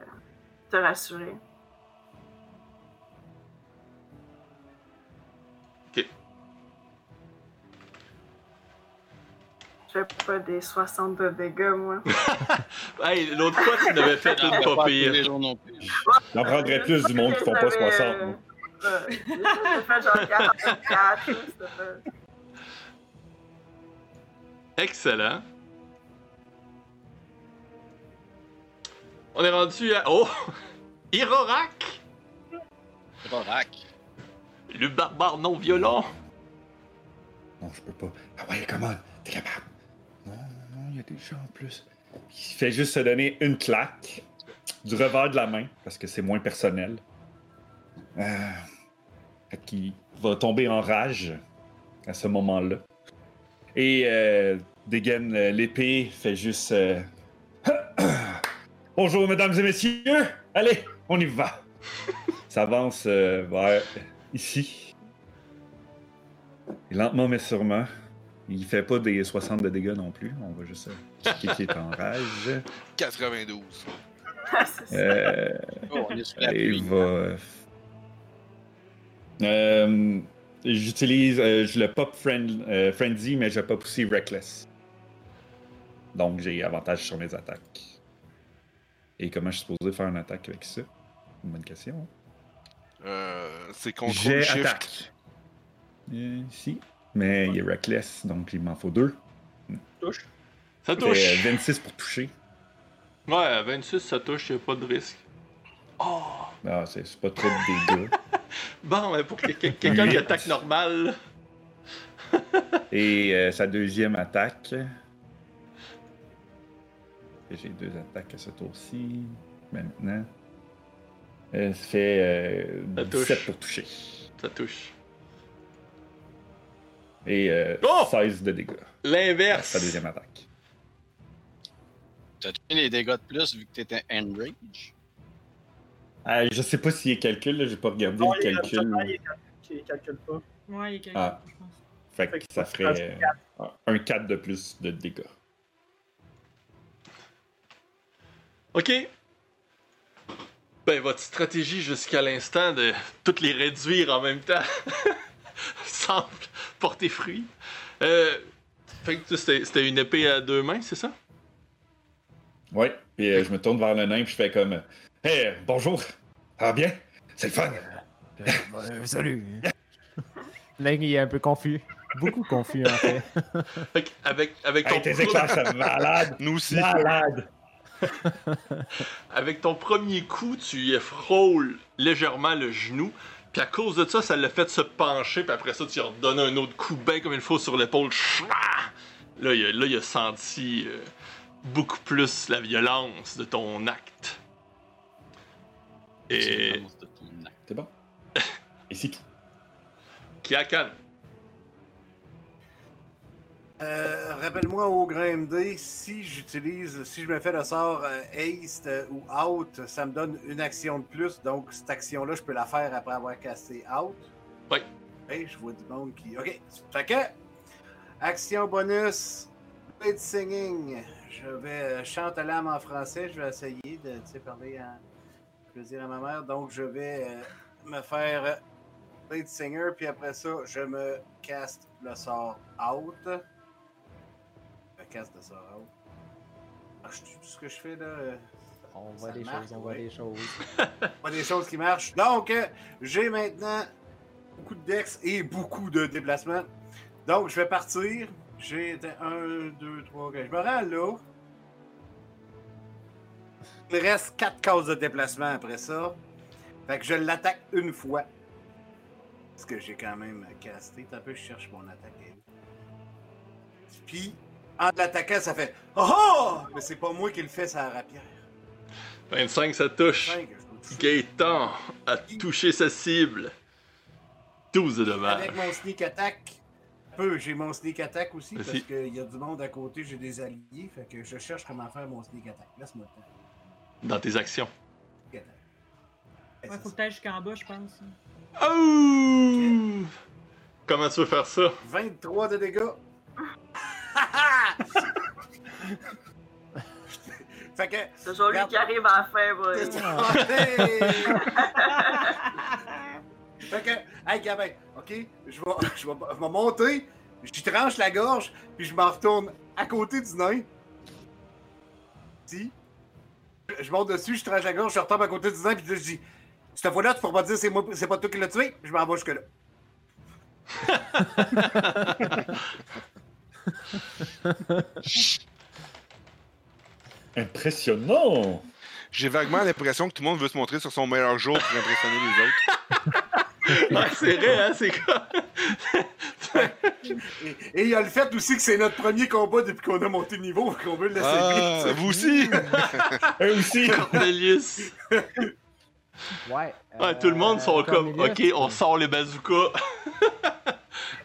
te rassurer. Je fais pas des 60 de dégâts, moi. *laughs* Hey, l'autre fois, tu n'avais fait J'en une pas pire. jours non plus. Il en prendrait plus du monde qui font pas 60. non? Euh, J'ai fait genre 44, c'était pas- Excellent. On est rendu à. Oh! *laughs* Irorak! Rorac. Le barbare non violent! Non, je peux pas. Ah ouais, comment? T'es capable? Non, non, non, il y a des gens en plus. Il fait juste se donner une claque du revers de la main, parce que c'est moins personnel. Euh... Qu'il va tomber en rage à ce moment-là. Et euh, dégaine euh, l'épée, fait juste. euh, *clears throat* Bonjour, mesdames et messieurs! Allez, on y va! *laughs* Ça avance euh, vers ici. Et lentement mais sûrement, il fait pas des 60 de dégâts non plus. On va juste euh, checker qu'il est en rage. *laughs* 92. C'est ça. Euh, Oh, on est sur la il va. Euh, J'utilise. euh, je le pop friend, euh, Frenzy, mais je pop aussi Reckless. Donc j'ai avantage sur mes attaques. Et comment je suis supposé faire une attaque avec ça? Une bonne question. Euh, c'est contrôle J'ai shift. attaque. Euh, Mais il est Reckless, donc il m'en faut deux. Touche. Ça touche. euh, 26 pour toucher. Ouais, à 26, ça touche, y'a pas de risque. Oh! Ah, c'est pas trop de dégâts. *laughs* Bon, mais pour que que- quelqu'un qui attaque normal. Et euh, sa deuxième attaque. J'ai deux attaques à ce tour-ci. Maintenant. Euh, ça fait euh, Ça 17 touche. pour toucher. Ça touche. Et euh, Oh! 16 de dégâts. L'inverse! Sa deuxième attaque. T'as-tu les dégâts de plus vu que t'étais enrage? Euh, je sais pas s'il est calcul, là, j'ai pas regardé Non, le il est calcul. il est calcul- il calcule pas. Ouais, il y a quelqu'un, Ah. je pense. Fait Fait que que ça ferait euh, un 4 de plus de dégâts. Ok. Ben, votre stratégie jusqu'à l'instant de toutes les réduire en même temps *laughs* semble *laughs* porter fruit. Euh, fait que c'était c'était une épée à deux mains, c'est ça? Ouais, et euh, je me tourne vers le nain puis je fais comme Hey, bonjour! Ça va bien? C'est le fun! Euh, euh, salut. Là, il est un peu confus. Beaucoup confus, en fait. *laughs* Fait que avec, avec, ton Hey, tes pro- éclairs, c'est malade! *laughs* Nous aussi. Malade! avec ton premier coup, tu y frôles légèrement le genou. Puis à cause de ça, ça l'a fait se pencher. Puis après ça, tu lui redonnes un autre coup bien comme il faut sur l'épaule. Là, il a, là, il a senti euh, beaucoup plus la violence de ton acte. *laughs* Et C'est bon? Et c'est tout. Kiakan, Euh, Rappelle-moi au grain MD, si j'utilise, si je me fais le sort euh, Haste euh, ou Out, ça me donne une action de plus. Donc, cette action-là, je peux la faire après avoir cassé Out? Oui. Hey, je vois du monde qui. Ok. Fait que, action bonus, Blade Singing. Je vais euh, chanter l'âme en français. Je vais essayer de parler en plaisir à ma mère. Donc, je vais me faire Blade Singer, puis après ça, je me caste le sort Out. Le sort Out. Ah, tout ce que je fais là. euh, On voit des choses, on voit des choses. *laughs* pas des choses qui marchent. Donc, euh, j'ai maintenant beaucoup de dex et beaucoup de déplacements. Donc, je vais partir. J'ai 1, 2, 3, 4. Je me rends là. Il me reste 4 cases de déplacement après ça. Fait que je l'attaque une fois. Parce que j'ai quand même casté. Un peu, je cherche mon attaque. Puis, en l'attaquant, ça fait Oh! oh! Mais c'est pas moi qui le fais, c'est la rapière. 25, ça touche. Cinq, je peux toucher. Gaëtan a touché sa cible. 12 de dommage. Avec mon sneak attack, peu, j'ai mon sneak attack aussi Merci. parce qu'il y a du monde à côté, j'ai des alliés, fait que je cherche comment faire mon sneak attack. Laisse-moi le temps. Dans tes actions. Sneak attack. Ouais, faut que t'ailles jusqu'en bas, je pense. Oh! Comment tu veux faire ça? 23 de dégâts. *laughs* *laughs* fait que. C'est toujours lui qui arrive à la fin, boy. *laughs* *laughs* fait que, hey Gabin, ok, je vais, je vais, je vais monter, je tranche la gorge, puis je m'en retourne à côté du nain. Si. Je monte dessus, je tranche la gorge, je retombe à côté du nain, puis là, je dis Cette fois-là, tu pourras pas dire c'est moi, c'est pas toi qui l'as tué, je m'en vais jusque-là. Impressionnant! J'ai vaguement l'impression que tout le monde veut se montrer sur son meilleur jour pour impressionner les autres. *laughs* Ah, c'est vrai, hein? C'est quoi? Et, et il y a le fait aussi que c'est notre premier combat depuis qu'on a monté le niveau, qu'on veut le laisser Ah, vous aussi! *laughs* Eux aussi! Cornelius. Ouais. Ouais, tout le monde sont euh, comme, Cornelius, ok, on sort les bazookas. *laughs*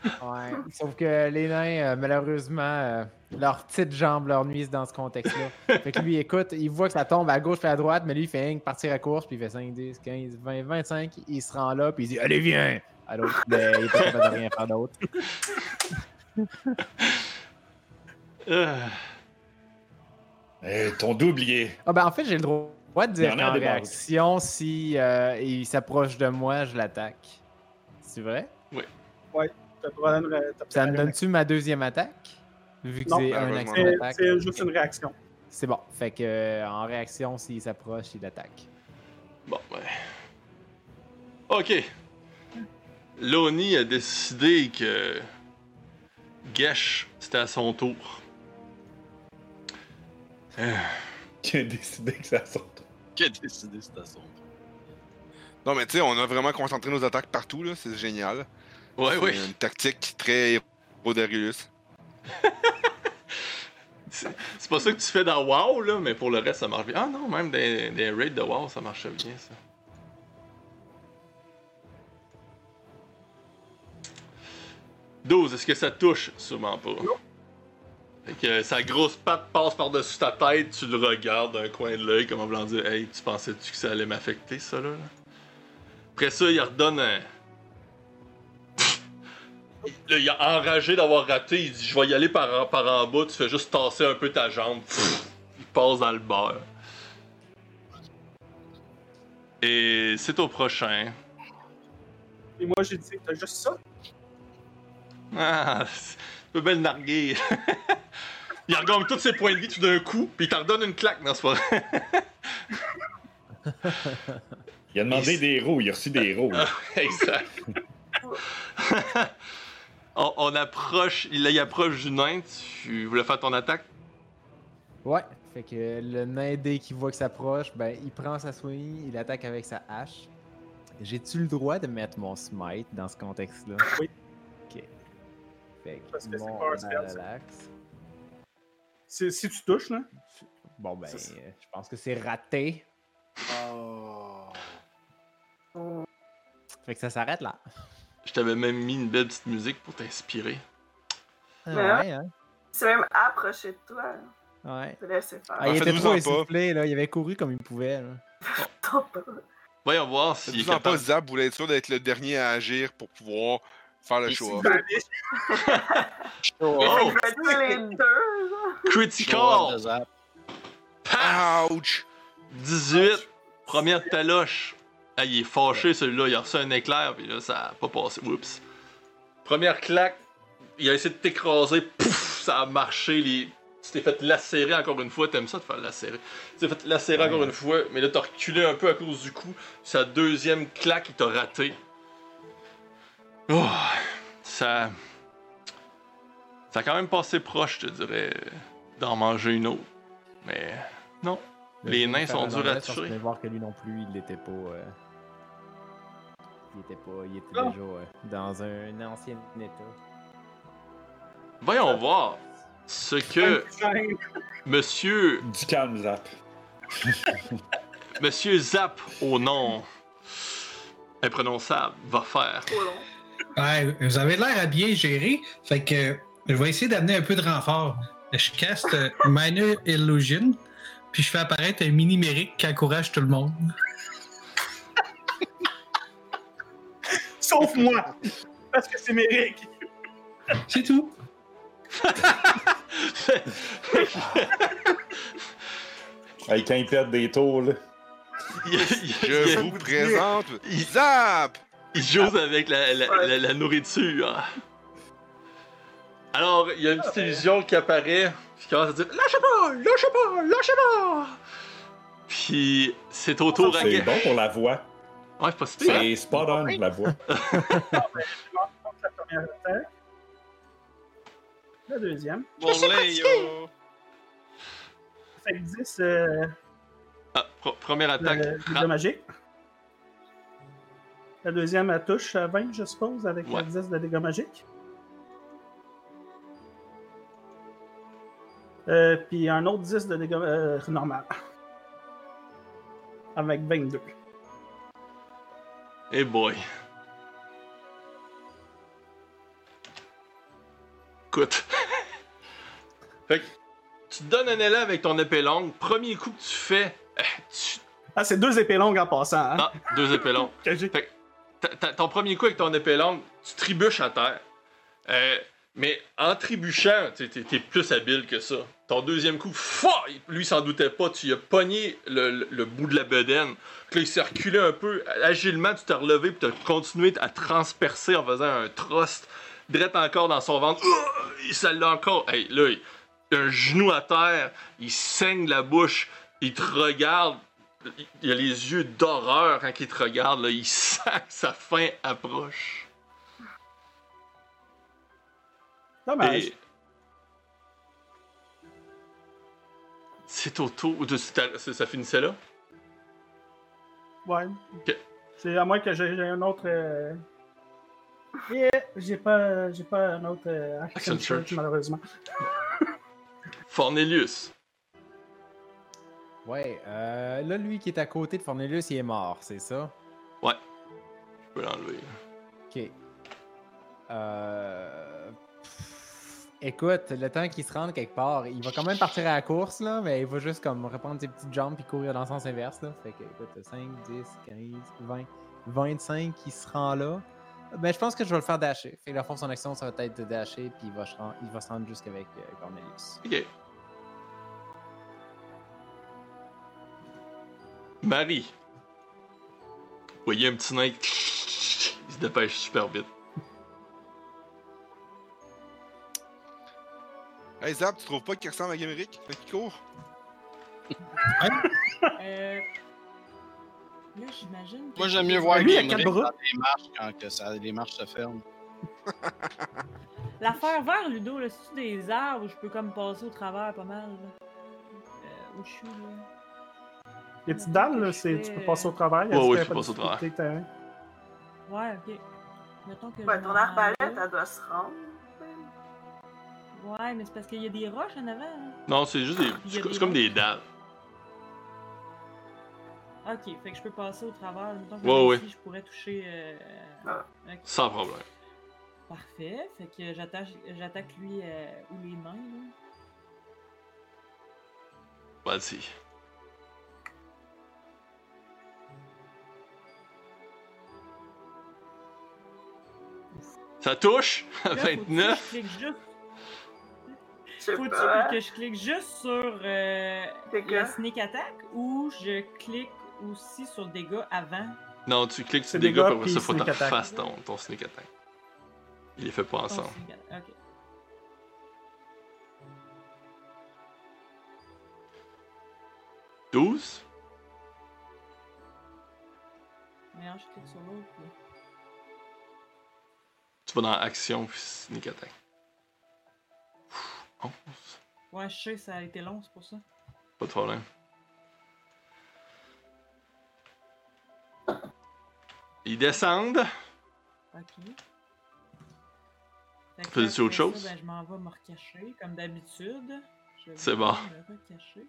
Ouais. *laughs* Sauf que les nains, euh, malheureusement, euh, leurs petites jambes leur nuisent dans ce contexte-là. *laughs* fait que lui, écoute, il voit que ça tombe à gauche puis à droite, mais lui, il fait partir à course, puis il fait 5, 10, 15, 20, 25. Il se rend là, puis il dit Allez, viens à l'autre, mais il capable de rien faire d'autre. *laughs* Euh, Eh, ton est. Ah ben en fait, j'ai le droit de dire qu'en réaction, si euh, il s'approche de moi, je l'attaque. C'est vrai? T'as le Ça me donne-tu ma deuxième attaque? Vu que Non. c'est un action C'est d'attaque. c'est juste une réaction. C'est bon. Fait que euh, en réaction, s'il s'approche, il attaque. Bon, ouais. Ok. Loni a décidé que. Gesh, c'était à son tour. Euh, Qui a décidé que ça sorte. Qui a décidé cette façon? Non, mais tu sais, on a vraiment concentré nos attaques partout, là. C'est génial. Ouais, C'est ouais. Une tactique très Rodarius. *laughs* C'est c'est pas ça que tu fais dans WoW, là, mais pour le reste, ça marche bien. Ah non, même des, des raids de WoW, ça marche bien, ça. « 12, est-ce que ça touche? Sûrement pas. Fait que sa grosse patte passe par-dessus ta tête, tu le regardes d'un coin de l'œil, comme en voulant dire Hey, tu pensais-tu que ça allait m'affecter, ça, là? là? Après ça, il redonne un. Là, il est enragé d'avoir raté. Il dit Je vais y aller par, par en bas. Tu fais juste tasser un peu ta jambe. Il passe dans le beurre. Et c'est au prochain. Et moi, j'ai dit, t'as juste ça? Ah, tu peux bien le narguer. *laughs* il regagne tous ses points de vie tout d'un coup, puis il t'en redonne une claque dans ce pas. *laughs* vrai. Il a demandé des héros, il a reçu des *laughs* héros. là. exact. On, on approche, il, il approche du nain. Tu voulais faire ton attaque? Ouais. Fait que le nain, dès qu'il voit que ça approche, ben il prend sa swing, il attaque avec sa hache. J'ai-tu le droit de mettre mon smite dans ce contexte-là? *laughs* Oui. Ok. Fait Parce que que c'est mon relax. Si, si tu touches, là? Bon ben, euh, je pense que c'est raté. Fait que ça s'arrête là. Je t'avais même mis une belle petite musique pour t'inspirer. Ah, Mais ouais, hein? C'est même approché de toi. Ouais. Faire. Ah, il était faites-vous-en trop essoufflé, là. Il avait couru comme il pouvait, là. *laughs* Voyons voir est Faites-vous en pas. Zap voulait être sûr d'être le dernier à agir pour pouvoir faire le. Ben, *laughs* Oh! Les deux. Critical! Ouch! 18! Première taloche. Ah, il est fâché celui-là, il a reçu un éclair, puis là, ça a pas passé. Oups. Première claque, il a essayé de t'écraser, pouf, ça a marché. Les... Tu t'es fait lacérer encore une fois, t'aimes ça de faire lacérer. Tu t'es fait lacérer encore une fois, mais là, t'as reculé un peu à cause du coup. Sa deuxième claque, il t'a raté. Oh, ça. Ça a quand même passé proche, je te dirais, d'en manger une autre. Mais non. Les nains sont durs à tuer. tuer. Je voir que lui non plus, il était pas. euh, Il était pas. Il était Ah. déjà euh, dans un ancien état. Voyons voir ce que. Monsieur, Du calme, Zap. Monsieur Zap au nom imprononçable va faire. Ouais, vous avez l'air à bien gérer. Fait que je vais essayer d'amener un peu de renfort. Je caste euh, Minor Illusion, puis je fais apparaître un mini mérique qui encourage tout le monde. Sauf moi. Parce que c'est Méric. C'est tout. *laughs* Hey, quand ils perdent des tours, là. Il- il- Je il- vous présente il- Zap! Il joue avec la, la- la- la nourriture. Alors, il y a une petite illusion qui apparaît, puis il commence à dire Lâchez pas, lâchez pas, lâchez pas. Puis c'est au tour à C'est bon pour la voix. Ouais, c'est pas si? C'est spot on, *laughs* *laughs* la voix. La première attaque. La deuxième. Bon, Léo! Fait que 10 euh, Ah, première attaque. de, de Ra- magique. La deuxième, elle touche à 20, je suppose, avec Ouais. 10 de dégâts magiques. Euh, puis un autre 10 de dégâts euh, normal. Avec 22. Eh boy. Écoute. fait que tu te donnes un élan avec ton épée longue. Premier coup que tu fais, tu- Ah, c'est deux épées longues en passant. Hein? Ah, deux épées longues. *laughs* Fait que ton premier coup avec ton épée longue, tu trébuches à terre. Euh, mais en trébuchant, tu t'es t'es plus habile que ça. Ton deuxième coup, fa! lui s'en doutait pas, tu lui as pogné le, le- le bout de la bedaine. Puis là, il reculé un peu. Agilement, tu t'es relevé puis tu as continué à transpercer en faisant un thrust direct encore dans son ventre. Uh! Ça l'a encore. Hey, là, il il a un genou à terre, il saigne la bouche, il te regarde. Il a les yeux d'horreur quand il te regarde. Là, il sent que sa fin approche. Dommage. Et- C'est au tour. de- ça finissait là? Ouais. C'est à moins que j'ai un autre. euh, Yeah, j'ai pas, j'ai pas un autre euh, action Action search, search. malheureusement. *laughs* Fornelius. Ouais, euh, là, lui qui est à côté de Fornelius, il est mort, c'est ça? Ouais. Je peux l'enlever. Ok. Euh... Écoute, le temps qu'il se rende quelque part, il va quand même partir à la course, là, mais il va juste comme reprendre ses petites jambes puis courir dans le sens inverse, là. Fait que, écoute, 5, 10, 15, 20, 25, il se rend là. Ben, je pense que je vais le faire dasher. Fait que la force en action, ça va être de dasher, puis il va, se rendre- jusqu'avec euh, Cornelius. Ok. Marie. Vous voyez un petit nain. Il se dépêche super vite. Hey Zap, tu trouves pas qu'il ressemble à Gameric quand il court? *laughs* Euh... Là, j'imagine. que Moi, j'aime mieux voir Lui, il a Gameric quatre bras. dans les marches quand que ça, les marches se ferment. L'affaire vert, Ludo, là, c'est-tu des arbres où je peux comme passer au travers pas mal? Là? Euh, où je suis, là? Les petites dalles, là, c'est- tu peux passer au travail. Ouais, est-ce ouais, qu'il je peux passer au terrain? Ouais, ok. Mettons que Ouais, ton m'en arbalète, vais. elle doit se rendre. Ouais, mais c'est parce qu'il y a des roches en avant. hein. Non, c'est juste des. C'est des comme des dalles. Ok, fait que je peux passer au travers. Mettons que Ouais, ouais. ici, je pourrais toucher. euh, Ah. Sans problème. Parfait. Fait que j'attache, j'attaque lui euh, ou les mains. Là. Vas-y. Ça touche? À *laughs* Là, faut-tu que 29. je clique juste- Je sais Faut-tu pas. que je clique juste sur euh, la sneak attack ou je clique aussi sur dégâts avant? Non, tu cliques sur dégâts, dégâts, puis ça, faut que tu refasses ton, ton sneak attack. Il les fait pas ensemble. Ok. Douze? Mais non, je clique sur l'autre. puis- Tu vas dans action, puis sneak attack. 11. Ouais, je sais, ça a été long, c'est pour ça. Pas de problème. Ils descendent. Ok. Faisais-tu autre ça, chose? Ben, je m'en vais me recacher, comme d'habitude. Je vais C'est bon. Me recacher.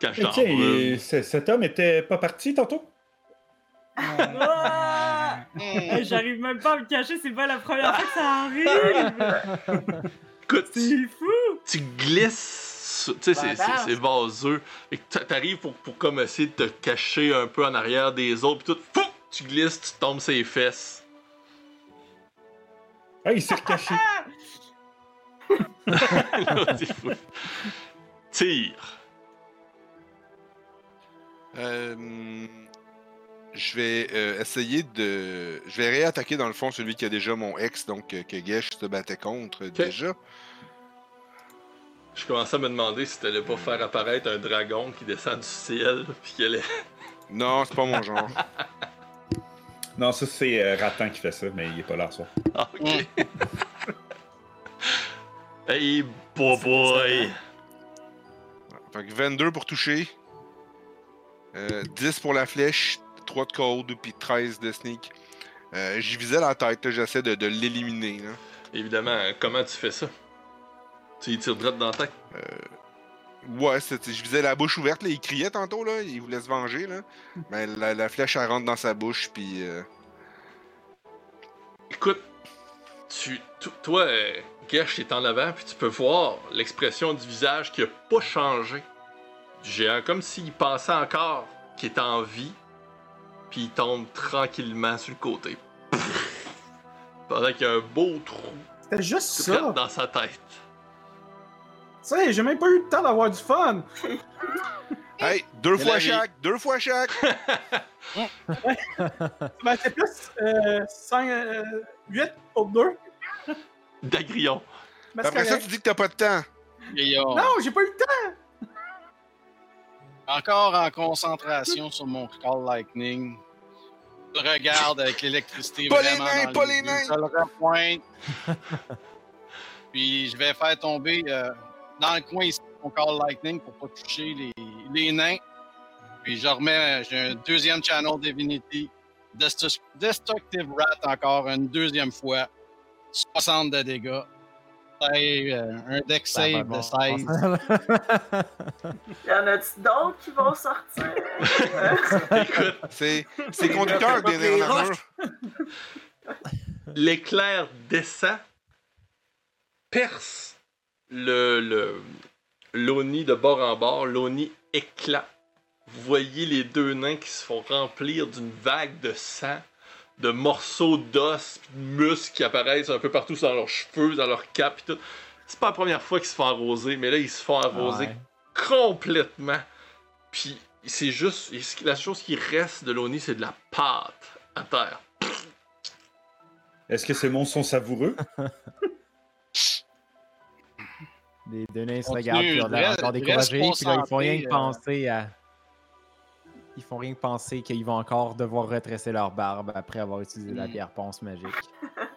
Cache Ok, et ce- cet homme était pas parti tantôt? *laughs* Ah! *laughs* J'arrive même pas à me cacher, c'est pas la première fois que ça arrive! *laughs* Écoute, tu, C'est fou! tu glisses. sur- Tu sais, c'est- c'est c'est vaseux. Et t'arrives pour, pour comme essayer de te cacher un peu en arrière des autres, puis tout. Fou! Tu glisses, tu tombes ses fesses. Ah, il s'est recaché. *laughs* *laughs* Là, fou. Tire. Euh, je vais euh, essayer de. Je vais réattaquer dans le fond celui qui a déjà mon ex, donc euh, que Gesh se battait contre déjà. Je commençais à me demander si t'allais pas faire apparaître un dragon qui descend du ciel, *laughs* puis qui allait. Non, c'est pas mon genre. *laughs* Non, ça c'est euh, Ratan qui fait ça, mais il est pas là ce soir. Ah, ok. *laughs* hey, boy, boy. Fait que 22 pour toucher. Euh, 10 pour la flèche, 3 de code, puis 13 de sneak. Euh, J'y visais la tête, là, j'essaie de, de l'éliminer. Évidemment, comment tu fais ça? Tu y tires droit dans la tête? Ouais, c'est- je visais la bouche ouverte, là, il criait tantôt, là, il voulait se venger. Là. Mais *laughs* la, la flèche, elle rentre dans sa bouche, puis... euh, Écoute, tu, toi, euh, Gersh est en avant, puis tu peux voir l'expression du visage qui a pas changé du géant, comme s'il pensait encore qu'il était en vie, puis il tombe tranquillement sur le côté. *laughs* Pendant qu'il y a un beau trou C'était juste ça. dans sa tête. Tu sais, j'ai même pas eu le temps d'avoir du fun. *laughs* Hey, deux fois chaque, deux fois chaque. *laughs* Ben, c'est plus euh, 5, euh, 8 pour 2. D'agrion. Ben, c'est Après ça, tu dis que t'as pas de temps. Euh, Non, j'ai pas eu le temps. Encore en concentration sur mon Call Lightning. Le regarde avec l'électricité Pas les nains, pas les nains. Je le repointe. *laughs* Puis je vais faire tomber euh, dans le coin ici mon Call Lightning pour pas toucher les, les nains. Puis je remets, j'ai un deuxième Channel Divinity. Destru- Destructive Rat encore une deuxième fois. 60 de dégâts. Euh, un deck save bon. de 16. Y en a-tu d'autres qui vont sortir? *laughs* Écoute, C'est c'est conducteur en armure. l'éclair descend, perce le, le l'Oni de bord en bord, l'Oni éclate. Vous voyez les deux nains qui se font remplir d'une vague de sang, de morceaux d'os, de muscles qui apparaissent un peu partout dans leurs cheveux, dans leurs capes et tout. C'est pas la première fois qu'ils se font arroser, mais là ils se font arroser Ouais. complètement. Puis c'est juste, la chose qui reste de l'Oni, c'est de la pâte à terre. Est-ce que ces monstres sont savoureux? *laughs* Les deux nains se regardent, puis ils ont l'air reste- encore reste découragés, puis là, ils font rien que concentré, penser à. Ils font rien que penser qu'ils vont encore devoir retresser leur barbe après avoir utilisé la pierre ponce magique. *laughs*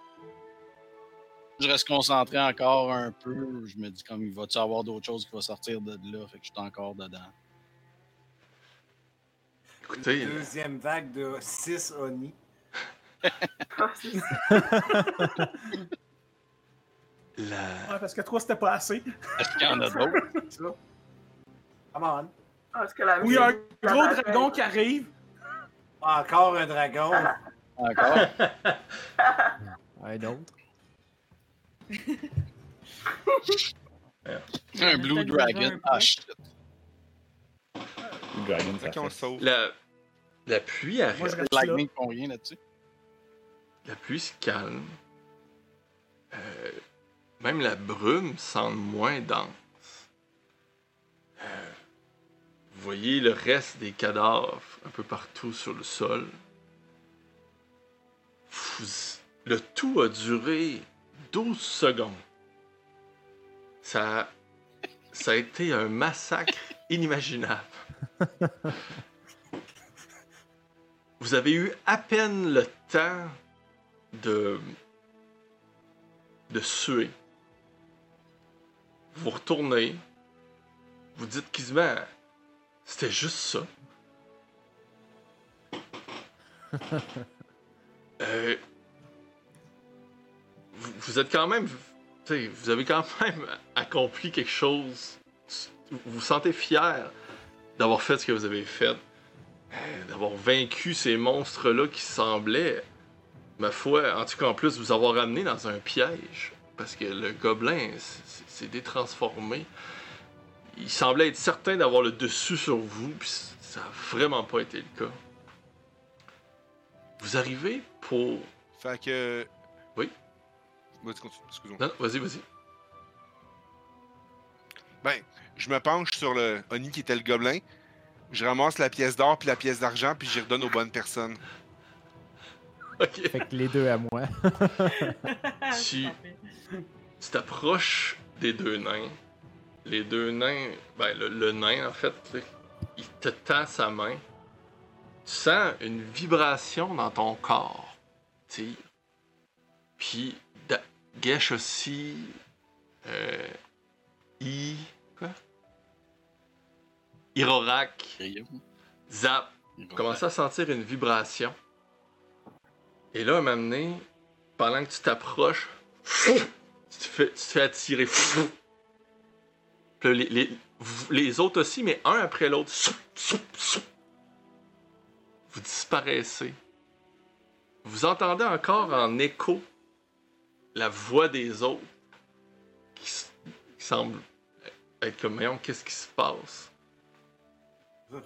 Je reste concentré encore un peu. Je me dis comme il va-tu avoir d'autres choses qui vont sortir de là, fait que je suis encore dedans. Écoutez, Deuxième vague de 6 Oni. *laughs* la... Ouais, parce que 3 c'était pas assez. Est-ce qu'il y en a *laughs* d'autres? Ça. Come on. Ah, Parce que la Oui, il y a un gros dragon qui arrive. Encore un dragon. *laughs* Encore? *laughs* Un autre. *laughs* un Blue Dragon. Ah, shit. Le dragon, ça fait. sauve. la... la pluie arrive. Lightning font rien là-dessus. La pluie se calme. Euh, même la brume semble moins dense. Voyez le reste des cadavres un peu partout sur le sol. Le tout a duré 12 secondes. Ça, ça a été un massacre *laughs* inimaginable. Vous avez eu à peine le temps de de suer. Vous retournez, vous dites quasiment c'était juste ça. *laughs* Euh, vous, vous êtes quand même, vous avez quand même *laughs* accompli quelque chose. Vous vous sentez fier d'avoir fait ce que vous avez fait, euh, d'avoir vaincu ces monstres-là qui semblaient ma foi, en tout cas en plus vous avoir amené dans un piège, parce que le gobelin s'est détransformé. Il semblait être certain d'avoir le dessus sur vous, puis ça a vraiment pas été le cas. Vous arrivez pour... Fait que. Oui? Vas-y, continue. Excuse-moi. Non, non, vas-y, vas-y. Ben, je me penche sur le Oni qui était le gobelin. Je ramasse la pièce d'or puis la pièce d'argent puis j'y redonne aux bonnes personnes. *laughs* Ok. Fait que les deux à moi. *laughs* Tu- tu t'approches des deux nains. Les deux nains, ben le, le nain en fait, il te tend sa main. Tu sens une vibration dans ton corps. tu sais. Puis Da- Gesh aussi. Euh, I. Quoi? Irorak. Zap. Vous commencez à sentir une vibration. Et là, à un moment donné, pendant que tu t'approches, tu tu te fais attirer. Les, les, autres aussi, mais un après l'autre. Vous disparaissez. Vous entendez encore en écho la voix des autres qui, semble être comme, qu'est-ce qui se passe? *laughs*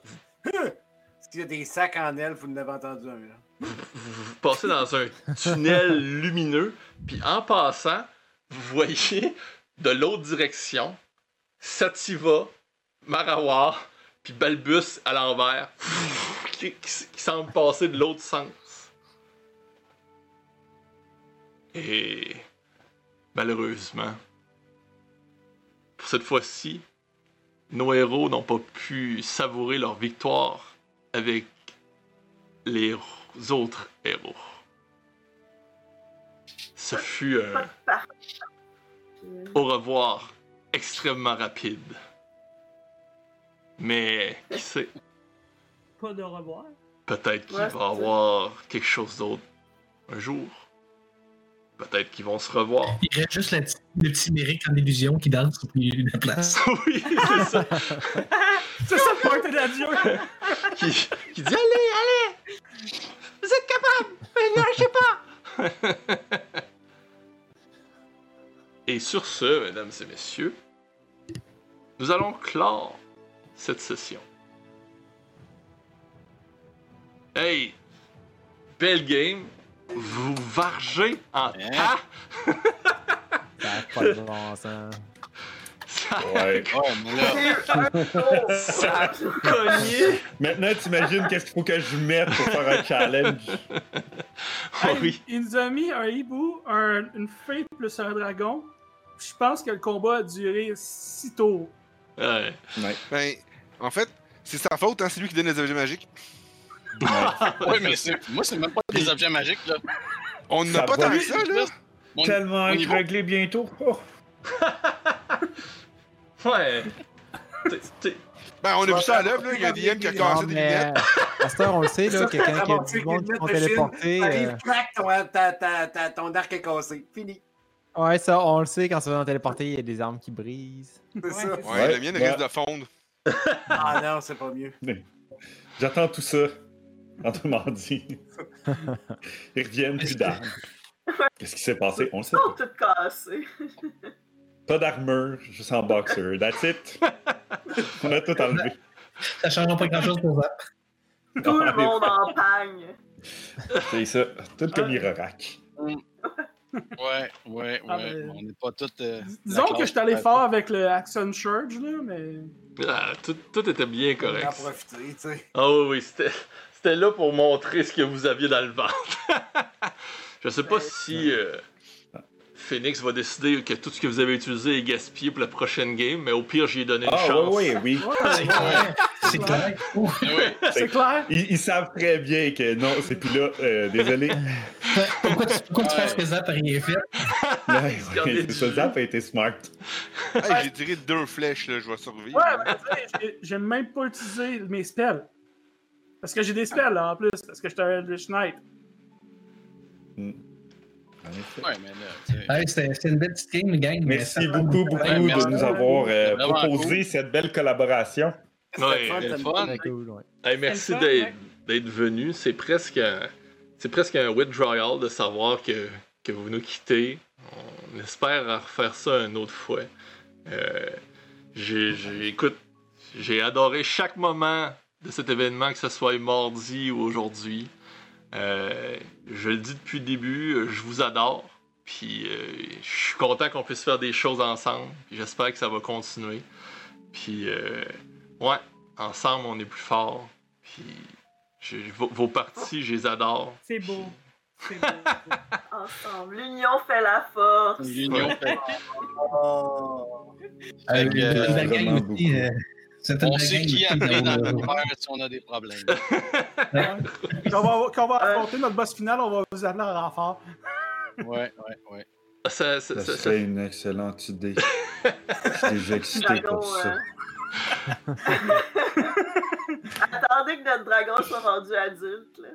S'il y a des sacs en elfe, vous n'avez entendu un. Là. vous, vous passez dans un tunnel lumineux, puis en passant, vous voyez de l'autre direction Sativa, Marawar, puis Balbus à l'envers, *laughs* qui, qui, qui semble passer de l'autre sens. Et malheureusement, pour cette fois-ci, nos héros n'ont pas pu savourer leur victoire avec les autres héros. Ce fut un parc. au revoir extrêmement rapide. Mais qui sait, Pas de revoir. peut-être qu'il Ouais, va ça. avoir quelque chose d'autre un jour. Peut-être qu'ils vont se revoir. Il reste juste la petite- le petit mérique en illusion qui danse au milieu de la place. *laughs* oui, c'est ça. *laughs* C'est ça le point d'adieu! Qui, qui dit Allez, allez Vous êtes capable Mais lâchez pas *laughs* Et sur ce, mesdames et messieurs, nous allons clore cette session. Hey, belle game. Vous vargez en Hein? tas. Ça a pas de bon sens. Ça a Ouais. Oh, mais là, Ça a cogné. Maintenant, t'imagines qu'est-ce qu'il faut que je mette pour faire un challenge? Oh oui. Il nous a mis un hibou, un- une fée plus un dragon? Je pense que le combat a duré six tours. Ouais. Ouais. Ben, en fait, c'est sa faute, hein, c'est lui qui donne les objets magiques. ouais, mais c'est- moi, c'est même pas des objets magiques, là. On n'a pas tant ça, là. Mon- Tellement niveau- réglé bientôt. Oh. *laughs* Ouais. Ben, on a vu ça à l'œuvre, là. Il y a DM qui a cassé des mais lunettes. à cette heure, on le sait, là, que quand il y a du monde qui sont téléportés. Arrive, euh, crac, ton, ta- ta- ta- ton arc est cassé. Fini. Ouais, ça, on le sait, quand ça va téléporter, il y a des armes qui brisent. C'est Ouais, ça. Ouais, Ouais, la mienne ouais. risque de fondre. *laughs* Ah non, c'est pas mieux. J'attends tout ça. Autrement *laughs* dit. Ils reviennent plus d'armes. Qu'est-ce qui s'est passé? On le sait Ils sont pas. toutes cassées. *laughs* Pas d'armure, juste en boxer. That's it. On a tout enlevé. Ça changera pas grand-chose pour ça. Tout le monde en pagne. C'est ça. Tout comme Irorac. Ouais, ouais, Ah, ouais. mais- On n'est pas tous. euh, Disons que je suis allé fort avec le Action Surge, là, mais. Ah, tout, tout était bien On en correct. profiter, tu sais. Ah oui, oui, c'était, c'était là pour montrer ce que vous aviez dans le ventre. *laughs* Je sais pas si euh, Phoenix va décider que tout ce que vous avez utilisé est gaspillé pour la prochaine game, mais au pire, j'y ai donné une Ah, chance. oui, oui, oui. *laughs* C'est clair. C'est clair. Ouh. Ouais. C'est clair? Ils, ils savent très bien que non, c'est plus là. Euh, désolé. *laughs* Pourquoi tu, pourquoi tu Ouais. penses que Zap a rien fait? Ouais, c'est ça. Zap a été smart. Hey, j'ai tiré deux flèches, là. Je vais survivre. Ouais, mais tu sais, j'ai- même pas utilisé mes spells. Parce que j'ai des spells, là, en plus. Parce que j'étais un. En effet. Ouais, mais là, tu sais. Ouais, C'était c'était une belle petite game, gang. Merci beaucoup, beaucoup de temps. Ouais, merci. de nous avoir euh, proposé cool. cette belle collaboration. Ouais, c'est fun, fun. t'as- Très cool, ouais. Hey, merci C'est d'être, venu. C'est presque un, c'est presque un withdrawal de savoir que, que vous nous quittez. On espère refaire ça une autre fois. Euh, j'ai, écoute, j'ai adoré chaque moment de cet événement, que ce soit mardi ou aujourd'hui. Euh, je le dis depuis le début, je vous adore. Puis euh, je suis content qu'on puisse faire des choses ensemble. J'espère que ça va continuer. Puis euh, ouais, ensemble on est plus fort. Puis vos, vos parties, je les adore. C'est beau. C'est beau. beau. *laughs* Ensemble. L'union fait la force. L'union fait- Oh. Avec Euh, euh, la gang aussi, euh, On sait qui appeler dans d'avoir- le faire si on a des problèmes. *laughs* Quand on va, quand on va affronter notre boss final, on va vous appeler en renfort. Ouais, ouais, ouais. Ça, ça- Ça ça- ça- serait une excellente idée. Je suis déjà *laughs* excité pour ça. Attendez que notre dragon soit rendu adulte. Là.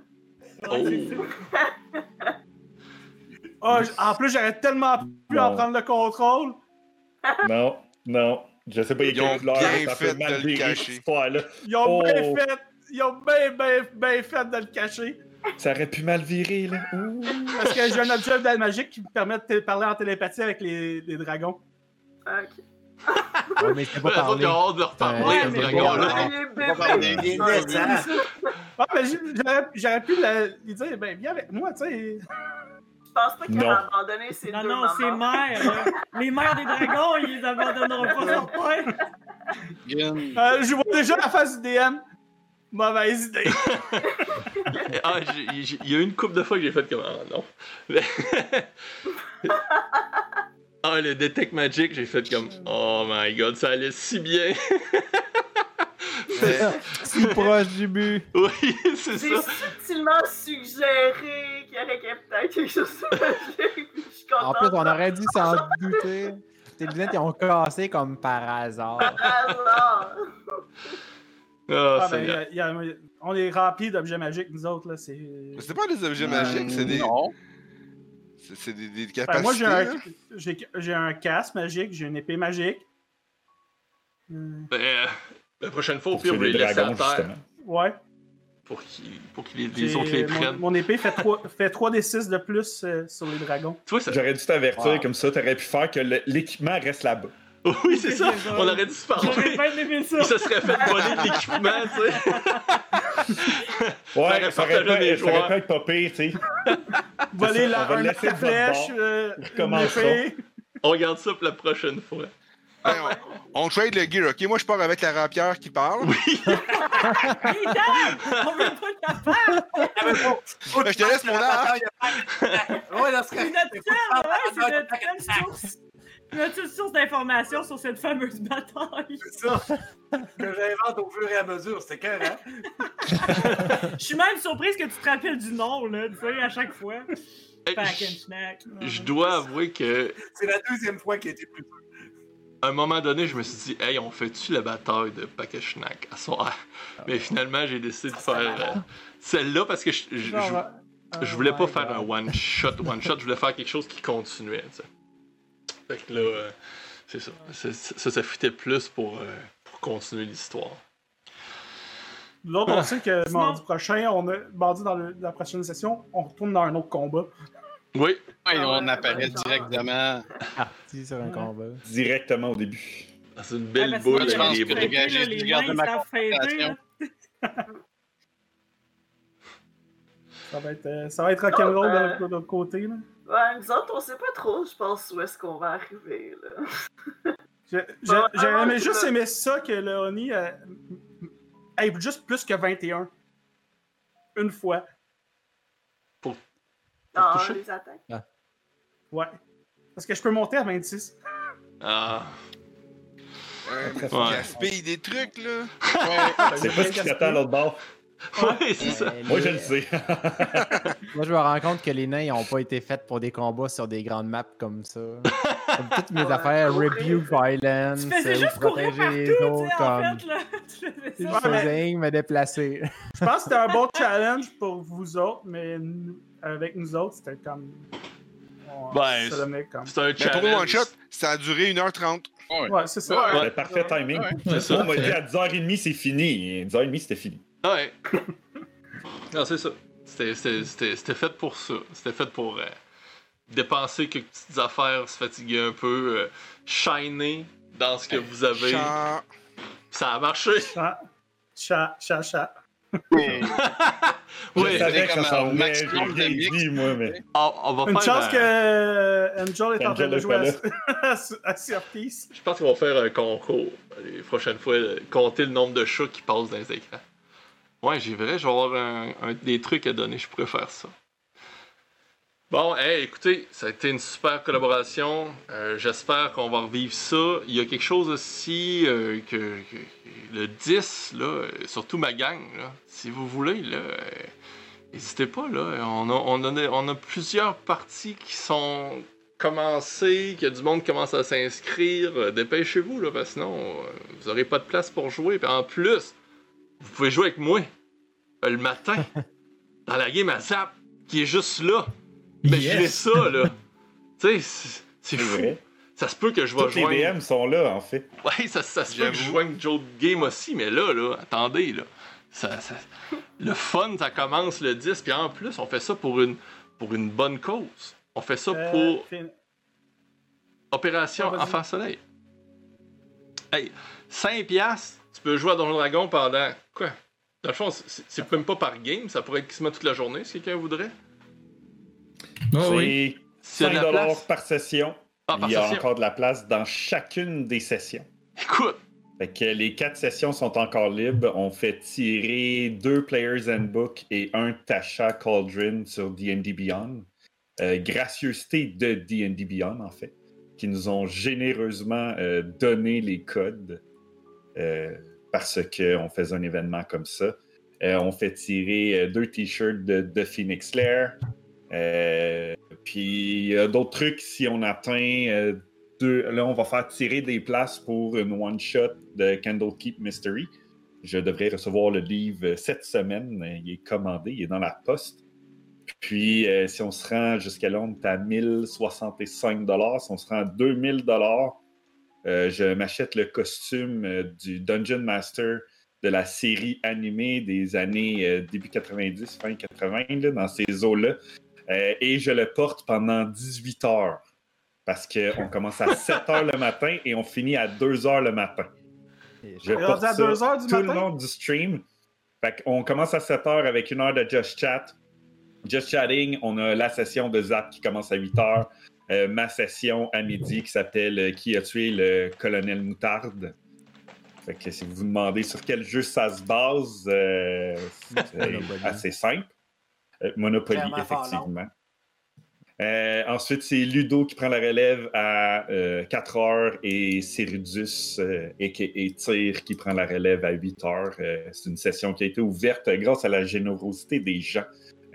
Oh. *laughs* Ah, en plus, j'aurais tellement pu en prendre le contrôle. *laughs* Non, non. Je sais pas, il y Ils a ont quelle couleur, bien ça fait de le virer, cacher. Ils ont Oh. bien fait. Ils ont bien, bien, bien fait de le cacher. Ça aurait pu mal virer, là. Ouh. Parce que j'ai un objet magique qui me permet de parler en télépathie avec les, les dragons. Ok. Ouais, mais c'est pas Ouais, les autres, ils ont hâte de leur parler, Ouais, ce mais dragon-là. Parler j'aurais- pu le- lui dire, ben, viens avec moi, tu sais. Je pense pas qu'il Non. a abandonné ses Non, deux non, c'est mamans. mère. Les mères des dragons, ils abandonneront pas leur *laughs* père. Euh, je vois déjà la face du DM. Mauvaise idée. *laughs* Ah, il y a une couple de fois que j'ai fait comme Ah non. *laughs* Ah, le Detect Magic, j'ai fait comme Oh my god, ça allait si bien. *laughs* Si proche du but. oui, *laughs* c'est J'ai ça. subtilement suggéré qu'il y aurait peut-être quelque chose de magique. puis Je suis En plus, on aurait dû s'en douter. Tes lunettes, ils ont cassé comme par hasard. Hasard. Ah, Ah, ben, Seigneur. y a- y a- on est remplis d'objets magiques, nous autres, là. C'est. Mais C'est pas des objets Euh, magiques, c'est des. Non. C'est des, des Ben, capacités. moi, j'ai un, là. j'ai, j'ai un casque magique, j'ai une épée magique. Euh, Ben, euh, la prochaine fois, au pire, vous les les laissez à dragons, terre justement. ouais. pour qu'ils pour qu'ils les, les autres les mon, prennent. mon épée fait 3, fait 3 des 6 de plus euh, sur les dragons. Tu vois, ça... J'aurais dû t'avertir Wow. comme ça, t'aurais pu faire que le- l'équipement reste là-bas. *laughs* Oui, c'est ça. Ça. On aurait dû se parler. bien ça. Il se serait fait voler de l'équipement, tu sais. *laughs* Ouais, aurait ça aurait pas, mes ça aurait pas être pas pire, tu sais. *laughs* Voler On la, le arc laisser flèche, euh. On regarde ça pour la prochaine fois. Hey, on, on trade le gear, ok? Moi, je pars avec la rapière qui parle. Dan! On veut pas! Ben, je te laisse mon arc. Ouais, dans ce C'est notre seule, ouais, c'est notre seule source. D'information sur cette fameuse bataille? C'est ça que j'invente au fur et à mesure. C'était cœur, hein? *laughs* Je suis même surprise que tu te rappelles du nom, là, tu sais, à chaque fois. Hey, Pack and je- snack. Je dois avouer que C'est la deuxième fois qu'il a été plus dur. à un moment donné, je me suis dit, hey, on fait-tu la bataille de Pakashnak à soir? Mais finalement, j'ai décidé de faire euh, celle-là parce que je, je, je- Genre, je oh voulais pas faire un one-shot. One-shot, je voulais faire quelque chose qui continuait, tu sais. Fait que là, euh, c'est ça. C'est- Ça, ça fitait plus pour, euh, pour continuer l'histoire. L'autre, on sait que mardi prochain, on a, mardi dans le- la prochaine session, on retourne dans un autre combat. Oui, Ouais, on apparaît ouais. directement. Parti sur un combat. Directement au début. c'est une belle parce boule je pense que bras. les gars, j'ai ma ça. Ça va être, euh, ça va être rock'n'roll de, de l'autre côté. Là. Ouais, nous autres, on sait pas trop, je pense, où est-ce qu'on va arriver, là. *laughs* Ouais, J'aurais ouais, aimé c'est juste aimé ça que le Oni euh, ait juste plus que 21. Une fois. Dans toucher? les attaques. Ouais. Parce que je peux monter à 26. Ah, Très Ouais. Gaspille des trucs, là. Ouais. *laughs* C'est pas ce qui t'attend à l'autre bord. Ouais, c'est ça. Euh, Moi, je le sais. *laughs* Moi, je me rends compte que les nains, n'ont pas été faits pour des combats sur des grandes maps comme ça. Comme toutes mes Ouais, affaires, courir. rebuke violence, Tu faisais euh, courir protéger partout, les autres, en comme... fait, là. *laughs* Tu faisais Je ça. Faisais que me déplacer. Je pense que c'était un bon *laughs* challenge pour vous autres, mais nous- avec nous autres, c'était comme. on- Ben, comme. C'est un Mais pour le challenge. one-shot, ça a duré 1h30. Ouais. Ouais, c'est ça. Parfait timing. Ouais, On m'a dit à 10h30, c'est fini. 10h30, c'était fini. Ouais. *laughs* non, c'est ça. C'était- C'était c'était- c'était fait pour ça. C'était fait pour euh, dépenser quelques petites affaires, se fatiguer un peu, euh, shiner dans ce que vous avez. Chat. Ça a marché. Chat, chat, chat, chat. Oui. Ça comme un maximum de mix. moi, mais. On, on va Une faire chance un- que euh, Angel est en train de jouer pas à, *laughs* Surpiece. Je pense qu'on va faire un concours les prochaines fois, compter le nombre de chats qui passent dans les écrans. Ouais, j'ai vrai, je vais avoir des trucs à donner, je pourrais faire ça. Bon, hey, écoutez, ça a été une super collaboration. Euh, J'espère qu'on va revivre ça. Il y a quelque chose aussi euh, que, que- le 10, là, euh, surtout ma gang, là, si vous voulez, n'hésitez pas, là. On a, plusieurs parties qui sont commencées, a du monde commence à s'inscrire. Dépêchez-vous, parce que sinon, vous n'aurez pas de place pour jouer. Puis en plus, vous pouvez jouer avec moi euh, le matin *laughs* dans la game à Zap, qui est juste là. Imaginez Yes. ça, là. *laughs* tu sais, c'est- c'est C'est fou. vrai. Ça se peut que je vais Toutes les joindre. VM sont là, en fait. Ouais, ça, ça se peut que je joigne Joe Game aussi, mais là, là, attendez, là. Ça, ça- le fun, ça commence le 10, puis en plus, on fait ça pour une, pour une bonne cause. On fait ça Euh, pour fin- Opération Ah. Enfant Soleil. Hey, 5 piastres, peux jouer à Donjon Dragon pendant quoi? Dans le fond, c'est même pas par game, ça pourrait être quasiment toute la journée si quelqu'un voudrait. Ah oui. C'est S'il y a de 5 la place. par session. Ah, par Il y a session. encore de la place dans chacune des sessions. Écoute, Fait que les quatre sessions sont encore libres. On fait tirer deux Players Handbook et un Tasha Cauldron sur D&D Beyond. Euh, gracieuseté de D&D Beyond, en fait, qui nous ont généreusement euh, donné les codes euh, parce qu'on faisait un événement comme ça. Euh, on fait tirer euh, deux t-shirts de, Phoenix Lair. Euh, puis d'autres trucs si on atteint euh, deux. Là, on va faire tirer des places pour une one-shot de Candlekeep Mystery. Je devrais recevoir le livre cette semaine. Il est commandé, il est dans la poste. Puis, si on se rend jusqu'à là, on est à 1065 Si on se rend à 2000 euh, je m'achète le costume euh, du Dungeon Master de la série animée des années euh, début 90, fin 80, là, dans ces eaux-là. Et je le porte pendant 18 heures. Parce qu'on commence à 7 *laughs* heures le matin et on finit à 2 heures le matin. Je est porte à ça 2 heures du tout le long du stream. Fait qu'on commence à 7 heures avec une heure de Just Chat. Just Chatting, on a la session de Zap qui commence à 8 heures. Euh, ma session à midi qui s'appelle euh, Qui a tué le colonel Moutarde? Fait que si vous vous demandez sur quel jeu ça se base, euh, c'est Monopoly. assez simple. Euh, Monopoly, effectivement. Euh, ensuite, c'est Ludo qui prend la relève à euh, 4 heures et Cyrudus, euh, a.k.a. Tyr, qui prend la relève à 8 heures. Euh, c'est une session qui a été ouverte grâce à la générosité des gens.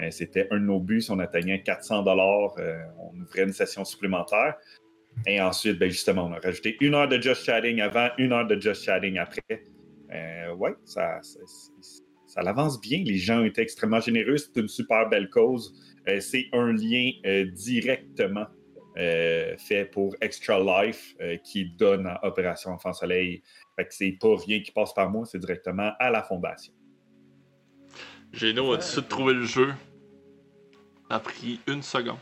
Euh, C'était un de nos buts. On atteignait 400 dollars, on ouvrait une session supplémentaire. Et ensuite, ben, justement, on a rajouté une heure de Just Chatting avant, une heure de Just Chatting après. Euh, ouais, ça, ça, ça- ça avance bien. Les gens ont été extrêmement généreux. C'est une super belle cause. Euh, c'est un lien euh, directement euh, fait pour Extra Life euh, qui donne à Opération Enfant Soleil. C'est pas rien qui passe par moi, c'est directement à la fondation. Géno a tout de suite trouvé le jeu? A pris une seconde.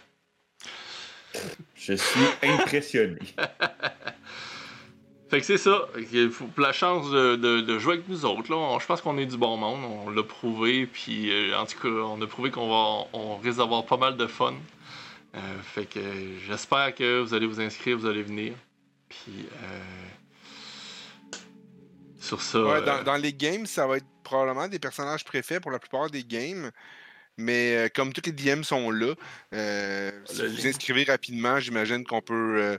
Je suis impressionné. *laughs* Fait que c'est ça. Pour la chance de, de- de jouer avec nous autres, là, on- je pense qu'on est du bon monde. On l'a prouvé. Puis euh, en tout cas, on a prouvé qu'on va, on risque d'avoir pas mal de fun. Euh, fait que j'espère que vous allez vous inscrire, vous allez venir. Puis euh, sur ça. Ouais, euh, dans, dans les games, ça va être probablement des personnages préfets pour la plupart des games. Mais euh, comme tous les DM sont là, euh, si Le vous inscrivez rapidement, j'imagine qu'on peut euh,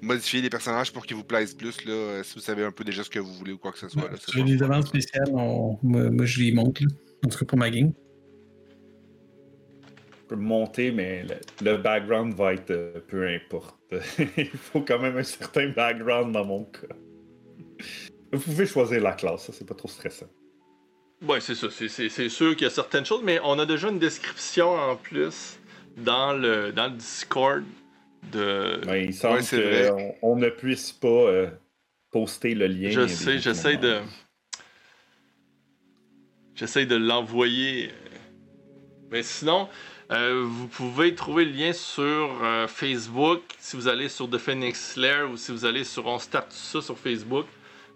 modifier les personnages pour qu'ils vous plaisent plus, là, euh, si vous savez un peu déjà ce que vous voulez ou quoi que ce soit. là, pas- les demandes spéciales, on- moi, moi, je les monte, là. en tout cas pour ma game. Je peux monter, mais le, le background va être euh, peu importe. *laughs* Il faut quand même un certain background dans mon cas. Vous pouvez choisir la classe, ça c'est pas trop stressant. Ouais, c'est ça. C'est- C'est c'est sûr qu'il y a certaines choses, mais on a déjà une description en plus dans le, dans le Discord de. Ouais, il semble Ouais, c'est vrai. qu'on on ne puisse pas euh, poster le lien. Je sais, j'essaie de. J'essaie de l'envoyer. Mais sinon, euh, vous pouvez trouver le lien sur euh, Facebook si vous allez sur The Phoenix Lair ou si vous allez sur On Start ça sur Facebook.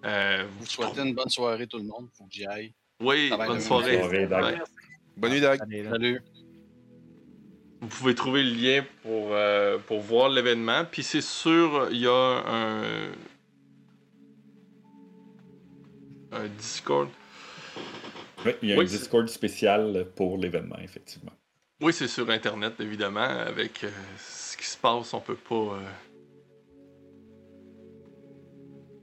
Euh, Vous vous souhaitez une bonne soirée, tout le monde. Faut que j'y aille. Oui, bonne soirée. bonne soirée. Ouais. Bonne nuit, Dag. Allez, là. Salut. Vous pouvez trouver le lien pour, euh, pour voir l'événement. Puis c'est sûr, il y a un, un Discord. Oui, il y a Oui, un Discord spécial pour l'événement, effectivement. Oui, c'est sur Internet, évidemment. Avec euh, ce qui se passe, on peut pas. euh,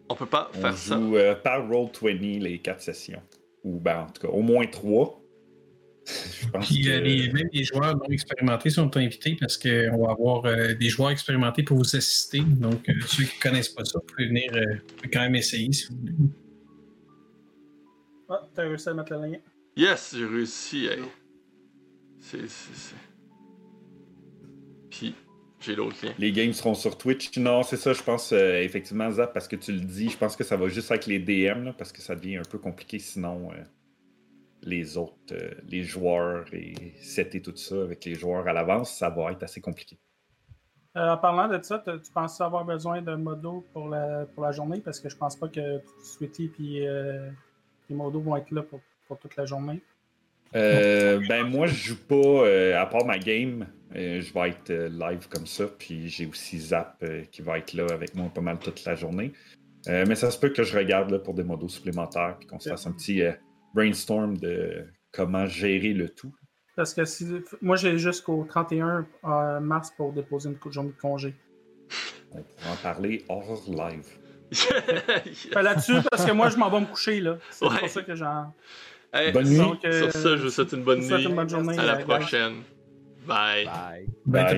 On peut pas On faire ça. joue euh, par Roll20 les quatre sessions. Ou ben, en tout cas, au moins trois. *laughs* Je pense Puis euh, que- les- même les joueurs non expérimentés sont invités parce qu'on va avoir euh, des joueurs expérimentés pour vous assister. Donc, euh, ceux qui ne connaissent pas ça, vous pouvez venir euh, quand même essayer si vous voulez. Ah, t'as réussi à mettre le lien. Yes, j'ai réussi. hey. C'est. c'est- c'est- Puis, j'ai l'autre lien. Les games seront sur Twitch. Non, c'est ça, je pense, euh, effectivement, Zap, parce que tu le dis, je pense que ça va juste avec les DM, là, parce que ça devient un peu compliqué sinon. euh, les autres, euh, les joueurs et setter tout ça avec les joueurs à l'avance, ça va être assez compliqué. Euh, en parlant de ça, tu penses avoir besoin d'un modo pour la, pour la journée? Parce que je pense pas que Sweetie et euh, les modos vont être là pour pour toute la journée? Euh, ben moi je joue pas euh, à part ma game, euh, je vais être euh, live comme ça, puis j'ai aussi Zap euh, qui va être là avec moi pas mal toute la journée. Euh, mais ça se peut que je regarde là, pour des modos supplémentaires, puis qu'on se fasse un petit euh, brainstorm de comment gérer le tout. Parce que si, moi, j'ai jusqu'au 31 euh, mars pour déposer une journée de congé. On pourra en parler hors live. Fait *laughs* là-dessus, parce que moi, je m'en vais me coucher, là. C'est Ouais. pour ça que j'en. Hey, Bonne nuit. Euh, Sur ça, je vous souhaite une bonne nuit. une bonne journée. À la prochaine. Bye. Bye. Ben, Bye.